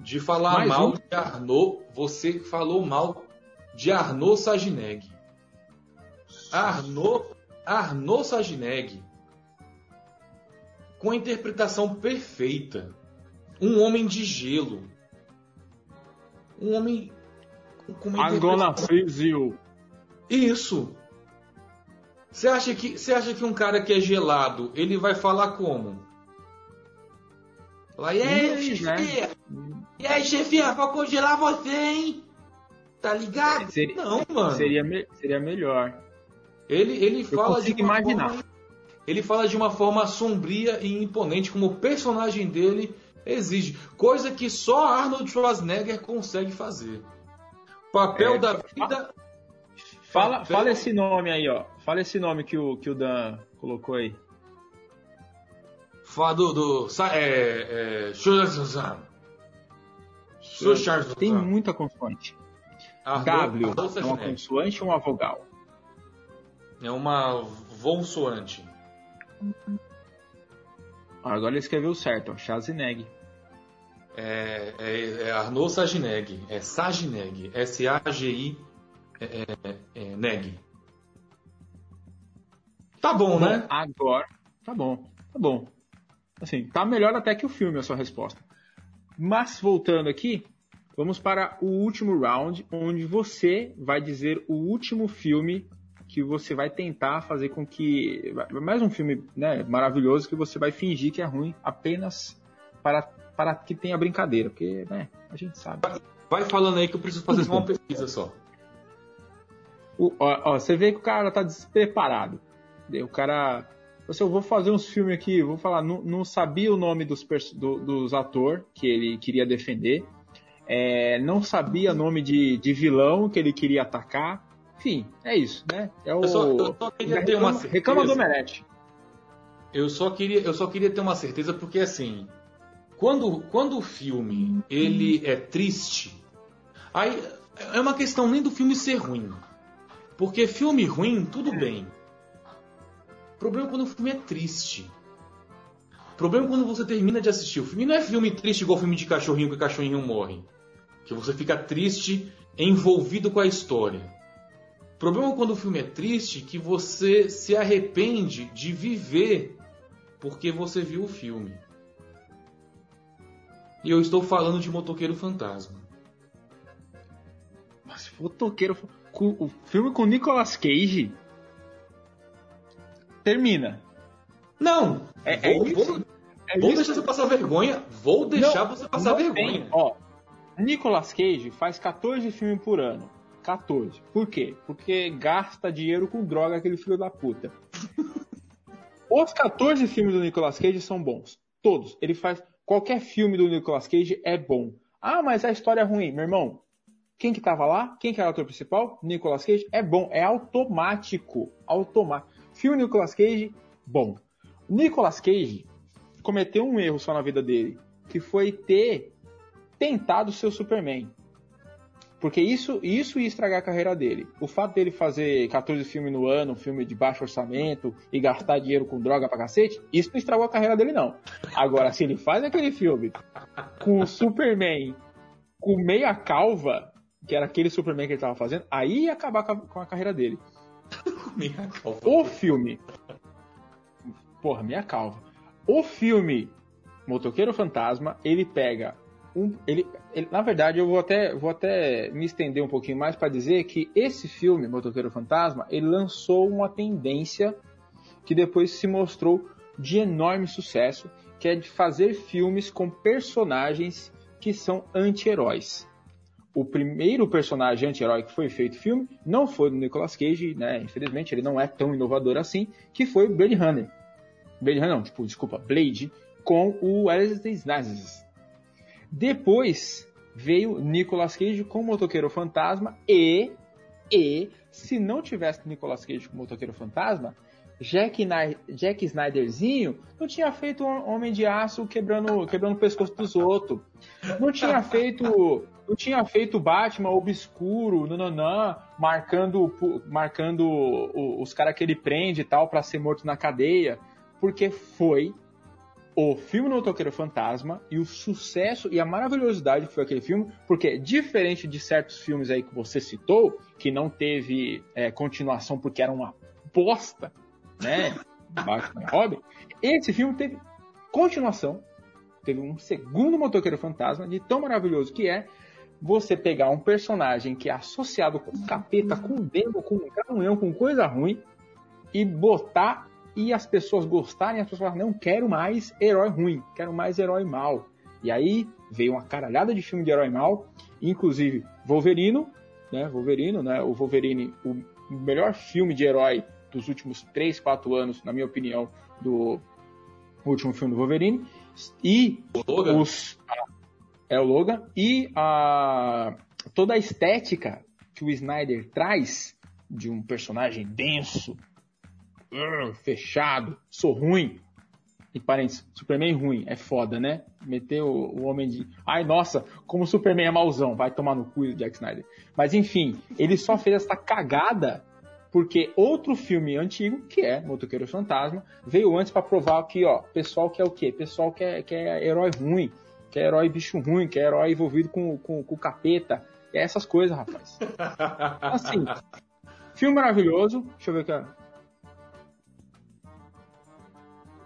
de falar Mais mal um? de Arnaud, você falou mal de Arnaud Sagineg. Arnaud, Arnaud Sagineg, com a interpretação perfeita. Um homem de gelo. Um homem com uma freeze you. Isso. Você acha que você acha que um cara que é gelado, ele vai falar como? Falar, e aí, né? E aí, chefinha, pra congelar você, hein? Tá ligado? Seria, Não, mano. Seria, seria melhor. Ele, ele fala de imaginar. Forma, ele fala de uma forma sombria e imponente, como o personagem dele exige. Coisa que só Arnold Schwarzenegger consegue fazer. Papel é, da vida. Fala, papel... fala esse nome aí, ó. Fala esse nome que o, que o Dan colocou aí. Fala do. do é, é, tem muita consoante. w é uma consoante ou uma vogal? É uma consoante. Agora ele escreveu certo, ó, Chazineg. É, é, é Arnaud Sagineg. É Sagineg. S-A-G-I é, é, é, Neg. Tá bom, né? Agora, tá bom, tá bom. Assim, tá melhor até que o filme a sua resposta. Mas voltando aqui, vamos para o último round, onde você vai dizer o último filme que você vai tentar fazer com que. Mais um filme né, maravilhoso que você vai fingir que é ruim apenas para, para que tenha brincadeira, porque né, a gente sabe. Vai falando aí que eu preciso fazer uma pesquisa só. O, ó, ó, você vê que o cara tá despreparado. O cara assim, eu vou fazer uns filmes aqui, vou falar, não, não sabia o nome dos, do, dos atores que ele queria defender, é, não sabia o nome de, de vilão que ele queria atacar. Enfim, é isso, né? É o. Eu só, eu só queria ter uma certeza. Reclama do Omelete. Eu só queria, eu só queria ter uma certeza porque assim, quando, quando o filme ele é triste, aí é uma questão nem do filme ser ruim, porque filme ruim tudo bem, problema é quando o filme é triste. Problema é quando você termina de assistir. O filme não é filme triste igual filme de cachorrinho que o cachorrinho morre. Que você fica triste, envolvido com a história. O problema é quando o filme é triste que você se arrepende de viver porque você viu o filme. E eu estou falando de Motoqueiro Fantasma. Mas Motoqueiro. O filme com Nicolas Cage termina. Não! É, vou, é vou, é vou deixar você passar vergonha. Vou deixar não, você passar vergonha. Tem. Ó, Nicolas Cage faz 14 filmes por ano. 14. Por quê? Porque gasta dinheiro com droga, aquele filho da puta. Os 14 filmes do Nicolas Cage são bons. Todos. Ele faz. Qualquer filme do Nicolas Cage é bom. Ah, mas a história é ruim. Meu irmão, quem que tava lá? Quem que era o ator principal? Nicolas Cage. É bom. É automático. Automático. Filme Nicolas Cage, bom. Nicolas Cage cometeu um erro só na vida dele, que foi ter tentado ser o Superman. Porque isso, isso ia estragar a carreira dele. O fato dele fazer 14 filmes no ano, um filme de baixo orçamento e gastar dinheiro com droga pra cacete, isso não estragou a carreira dele, não. Agora, se ele faz aquele filme com o Superman com meia calva, que era aquele Superman que ele tava fazendo, aí ia acabar com a carreira dele. minha calva. O filme. Porra, minha calva. O filme Motoqueiro Fantasma, ele pega um, ele, ele, na verdade, eu vou até, vou até me estender um pouquinho mais para dizer que esse filme, Motoqueiro Fantasma, ele lançou uma tendência que depois se mostrou de enorme sucesso, que é de fazer filmes com personagens que são anti-heróis. O primeiro personagem anti-herói que foi feito filme não foi do Nicolas Cage, né? Infelizmente ele não é tão inovador assim, que foi Blade Runner. Blade Runner não, tipo, desculpa, Blade com o Wesley Snipes. Depois veio Nicolas Cage com o Motoqueiro Fantasma e e se não tivesse Nicolas Cage com o Motoqueiro Fantasma, Jack, Jack Snyderzinho não tinha feito Homem de Aço quebrando, quebrando o pescoço dos outros. Não tinha feito. Não tinha feito Batman obscuro, nananã, marcando, marcando os caras que ele prende e tal para ser morto na cadeia. Porque foi o filme No Toqueiro Fantasma e o sucesso e a maravilhosidade que foi aquele filme, porque diferente de certos filmes aí que você citou, que não teve é, continuação porque era uma bosta, né? Batman Robin. Esse filme teve continuação, teve um segundo Motoqueiro Fantasma, de tão maravilhoso que é você pegar um personagem que é associado com capeta, com demo, com caminhão, com coisa ruim, e botar e as pessoas gostarem, as pessoas falarem, não quero mais herói ruim, quero mais herói mal. E aí veio uma caralhada de filme de herói mal, inclusive Wolverino, né? Wolverino, né? O Wolverine, o melhor filme de herói dos últimos 3, 4 anos, na minha opinião, do último filme do Wolverine. E os. É o Logan. E a, toda a estética que o Snyder traz de um personagem denso, uh, fechado, sou ruim. E parênteses, Superman ruim, é foda, né? Meteu o, o homem de. Ai, nossa, como o Superman é mauzão, vai tomar no cu do Jack Snyder. Mas enfim, ele só fez essa cagada porque outro filme antigo, que é Motoqueiro Fantasma, veio antes para provar que, ó, pessoal quer o quê? Pessoal quer, quer herói ruim, quer herói bicho ruim, quer herói envolvido com, com, com capeta. É essas coisas, rapaz. Assim, filme maravilhoso. Deixa eu ver aqui,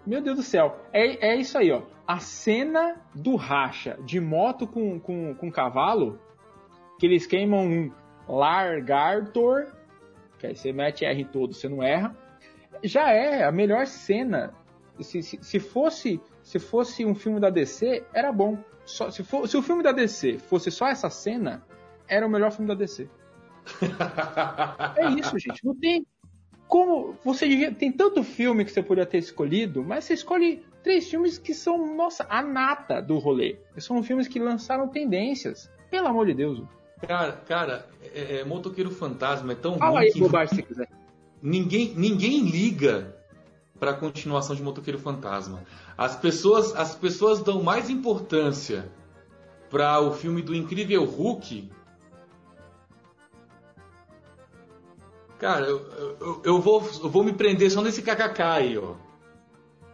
Meu Deus do céu. É, é isso aí, ó. A cena do racha de moto com, com, com cavalo, que eles queimam um Largartor que aí você mete R todo, você não erra. Já é a melhor cena. Se, se, se fosse se fosse um filme da DC, era bom. Só, se, for, se o filme da DC fosse só essa cena, era o melhor filme da DC. é isso, gente. Não tem como você devia, tem tanto filme que você poderia ter escolhido, mas você escolhe três filmes que são nossa a nata do rolê. São filmes que lançaram tendências. Pelo amor de Deus. Cara, cara, é, é, Motoqueiro Fantasma é tão Fala ruim aí, que bobagem, se quiser. Ninguém, ninguém liga para a continuação de Motoqueiro Fantasma. As pessoas, as pessoas dão mais importância para o filme do Incrível Hulk. Cara, eu, eu, eu, vou, eu vou me prender só nesse kkk aí, ó.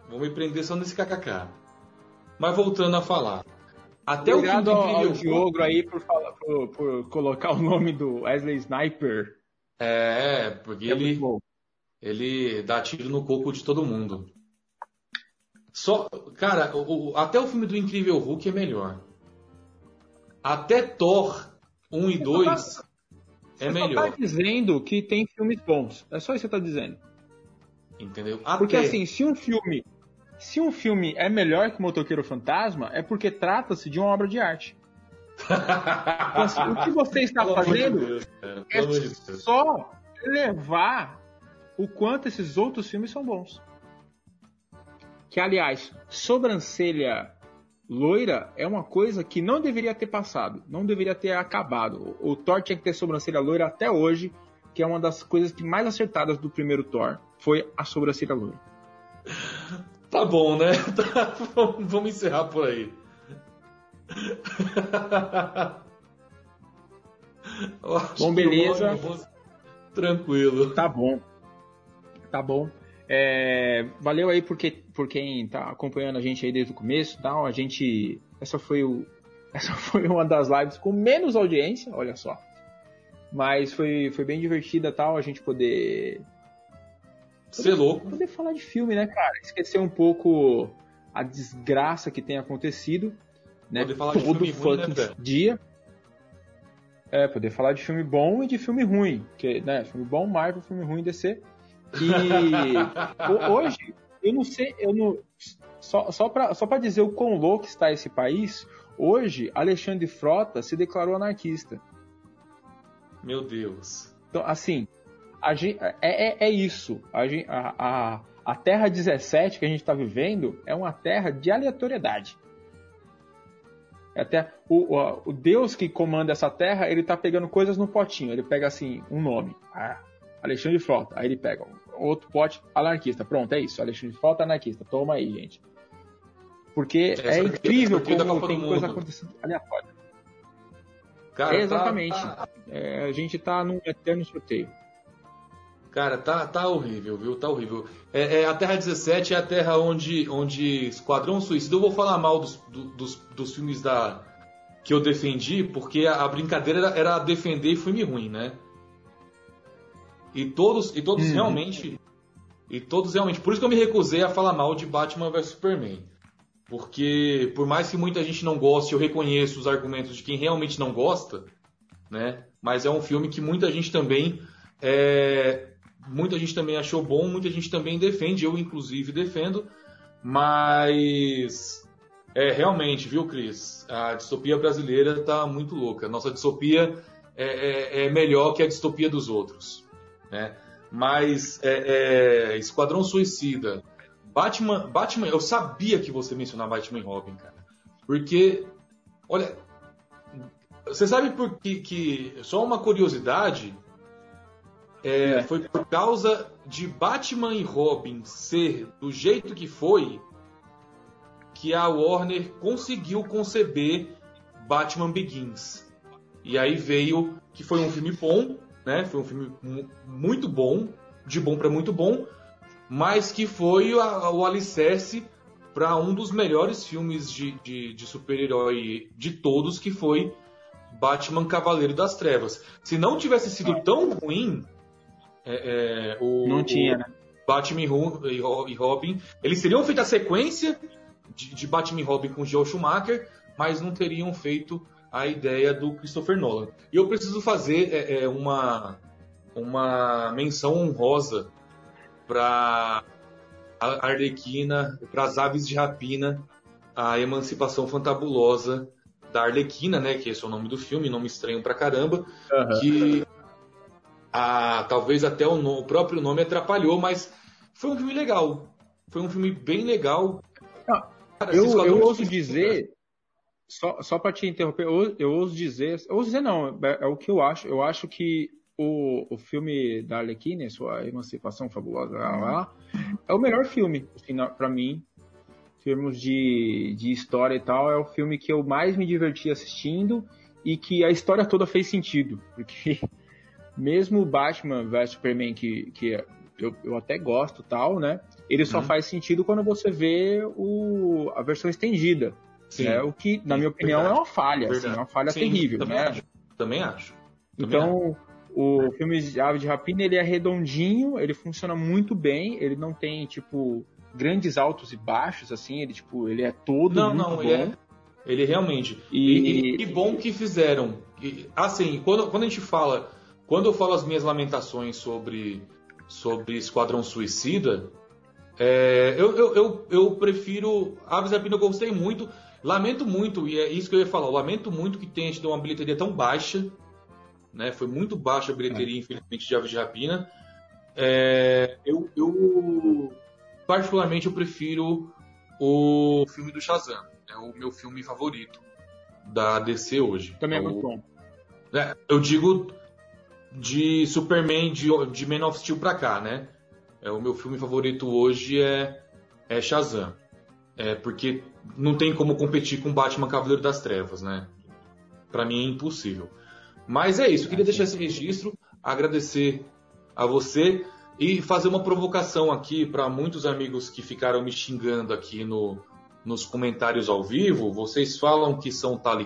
Vou me prender só nesse kkk. Mas voltando a falar. Até Obrigado o ao Diogo aí por, falar, por, por, colocar o nome do Wesley Sniper. É, porque é ele, ele dá tiro no coco de todo mundo. Só, cara, o, até o filme do Incrível Hulk é melhor. Até Thor 1 e 2 tá, é melhor. Você tá dizendo que tem filmes bons. É só isso que você tá dizendo. Entendeu? Até... Porque assim, se um filme se um filme é melhor que Motoqueiro Fantasma, é porque trata-se de uma obra de arte. então, assim, o que você está fazendo é só levar o quanto esses outros filmes são bons. Que, aliás, sobrancelha loira é uma coisa que não deveria ter passado, não deveria ter acabado. O Thor tinha que ter sobrancelha loira até hoje, que é uma das coisas que mais acertadas do primeiro Thor, foi a sobrancelha loira. Tá bom, né? Tá, vamos encerrar por aí. bom, beleza. Tranquilo. Tá bom. Tá bom. É, valeu aí porque, por quem tá acompanhando a gente aí desde o começo tal. A gente. Essa foi, o, essa foi uma das lives com menos audiência, olha só. Mas foi, foi bem divertida tal, a gente poder ser louco. Poder falar de filme, né, cara? Esquecer um pouco a desgraça que tem acontecido. né? Poder falar Todo de filme ruim, né, dia. É, poder falar de filme bom e de filme ruim. Que, né, filme bom, Marvel, filme ruim, DC. E hoje, eu não sei, eu não. Só, só para só dizer o quão louco está esse país, hoje Alexandre Frota se declarou anarquista. Meu Deus. Então, assim, a gente, é, é, é isso. A, a, a Terra 17 que a gente está vivendo é uma terra de aleatoriedade. Até o, o, o, Deus que comanda essa terra, ele tá pegando coisas no potinho. Ele pega assim um nome, ah, Alexandre Frota. Aí ele pega outro pote, anarquista. Pronto, é isso. Alexandre Frota, anarquista. Toma aí, gente. Porque é, é incrível como tem coisa acontecendo aleatória. Cara, é exatamente. Tá, tá... É, a gente tá num eterno sorteio. Cara, tá, tá horrível, viu? Tá horrível. É, é, a Terra 17 é a Terra onde, onde Esquadrão Suicida. Eu vou falar mal dos, dos, dos filmes da, que eu defendi, porque a, a brincadeira era, era, defender filme ruim, né? E todos, e todos uhum. realmente. E todos realmente. Por isso que eu me recusei a falar mal de Batman vs Superman. Porque, por mais que muita gente não goste, eu reconheço os argumentos de quem realmente não gosta, né? Mas é um filme que muita gente também é, muita gente também achou bom, muita gente também defende, eu inclusive defendo, mas é realmente, viu, Cris? A distopia brasileira tá muito louca. Nossa distopia é, é, é melhor que a distopia dos outros, né? Mas é, é, Esquadrão Suicida, Batman, Batman, eu sabia que você mencionava Batman e Robin, cara, porque, olha, você sabe por que, que só uma curiosidade é, é, foi por causa de Batman e Robin ser do jeito que foi que a Warner conseguiu conceber Batman Begins. E aí veio que foi um filme bom, né? Foi um filme muito bom, de bom para muito bom, mas que foi a, o alicerce para um dos melhores filmes de, de, de super-herói de todos, que foi Batman Cavaleiro das Trevas. Se não tivesse sido tão ruim, é, é, o, não tinha, né? Batman e Robin. Eles teriam feito a sequência de, de Batman e Robin com Joe Schumacher, mas não teriam feito a ideia do Christopher Nolan. E eu preciso fazer é, é uma, uma menção honrosa para a Arlequina, para as aves de rapina, a emancipação fantabulosa da Arlequina, né, que esse é o nome do filme, nome estranho pra caramba, uhum. que a, talvez até o, no, o, próprio nome atrapalhou, mas foi um filme legal. Foi um filme bem legal. Ah, Cara, eu, eu ouso dizer, só, só para te interromper, eu, eu ouso dizer, eu ouso dizer não, é, é, o que eu acho. Eu acho que o, o filme da Arlequina, sua emancipação fabulosa, lá, lá, é o melhor filme, assim, para mim, em termos de, de história e tal, é o filme que eu mais me diverti assistindo e que a história toda fez sentido, porque mesmo o Batman vs Superman, que, que eu, eu até gosto tal, né? Ele só uhum. faz sentido quando você vê o, a versão estendida. Sim. Né? O que, na minha opinião, Verdade. é uma falha, assim, é uma falha Sim, terrível, também né? Acho. Também acho. Também então, acho. o filme de Ave de Rapina, ele é redondinho, ele funciona muito bem, ele não tem, tipo, grandes altos e baixos, assim, ele, tipo, ele é todo não, muito não, bom. Ele, é, ele realmente. E, que bom que fizeram. assim, quando, quando a gente fala quando eu falo as minhas lamentações sobre, sobre Esquadrão Suicida, é, eu, eu, eu, eu, prefiro. Aves Rapina eu gostei muito. Lamento muito, e é isso que eu ia falar. lamento muito que tenha tido uma bilheteria tão baixa. Né? Foi muito baixa a bilheteria, é. infelizmente, de Aves de Rapina. É, eu, eu, particularmente, eu prefiro o filme do Shazam. É o meu filme favorito da DC hoje. Também é muito bom. É, eu digo de Superman de, de Man of Steel pra cá, né? É, o meu filme favorito hoje é, é Shazam. É, porque não tem como competir com Batman Cavaleiro das Trevas, né? Para mim é impossível. Mas é isso, eu queria deixar esse registro, agradecer a você e fazer uma provocação aqui para muitos amigos que ficaram me xingando aqui no, nos comentários ao vivo. Vocês falam que são tal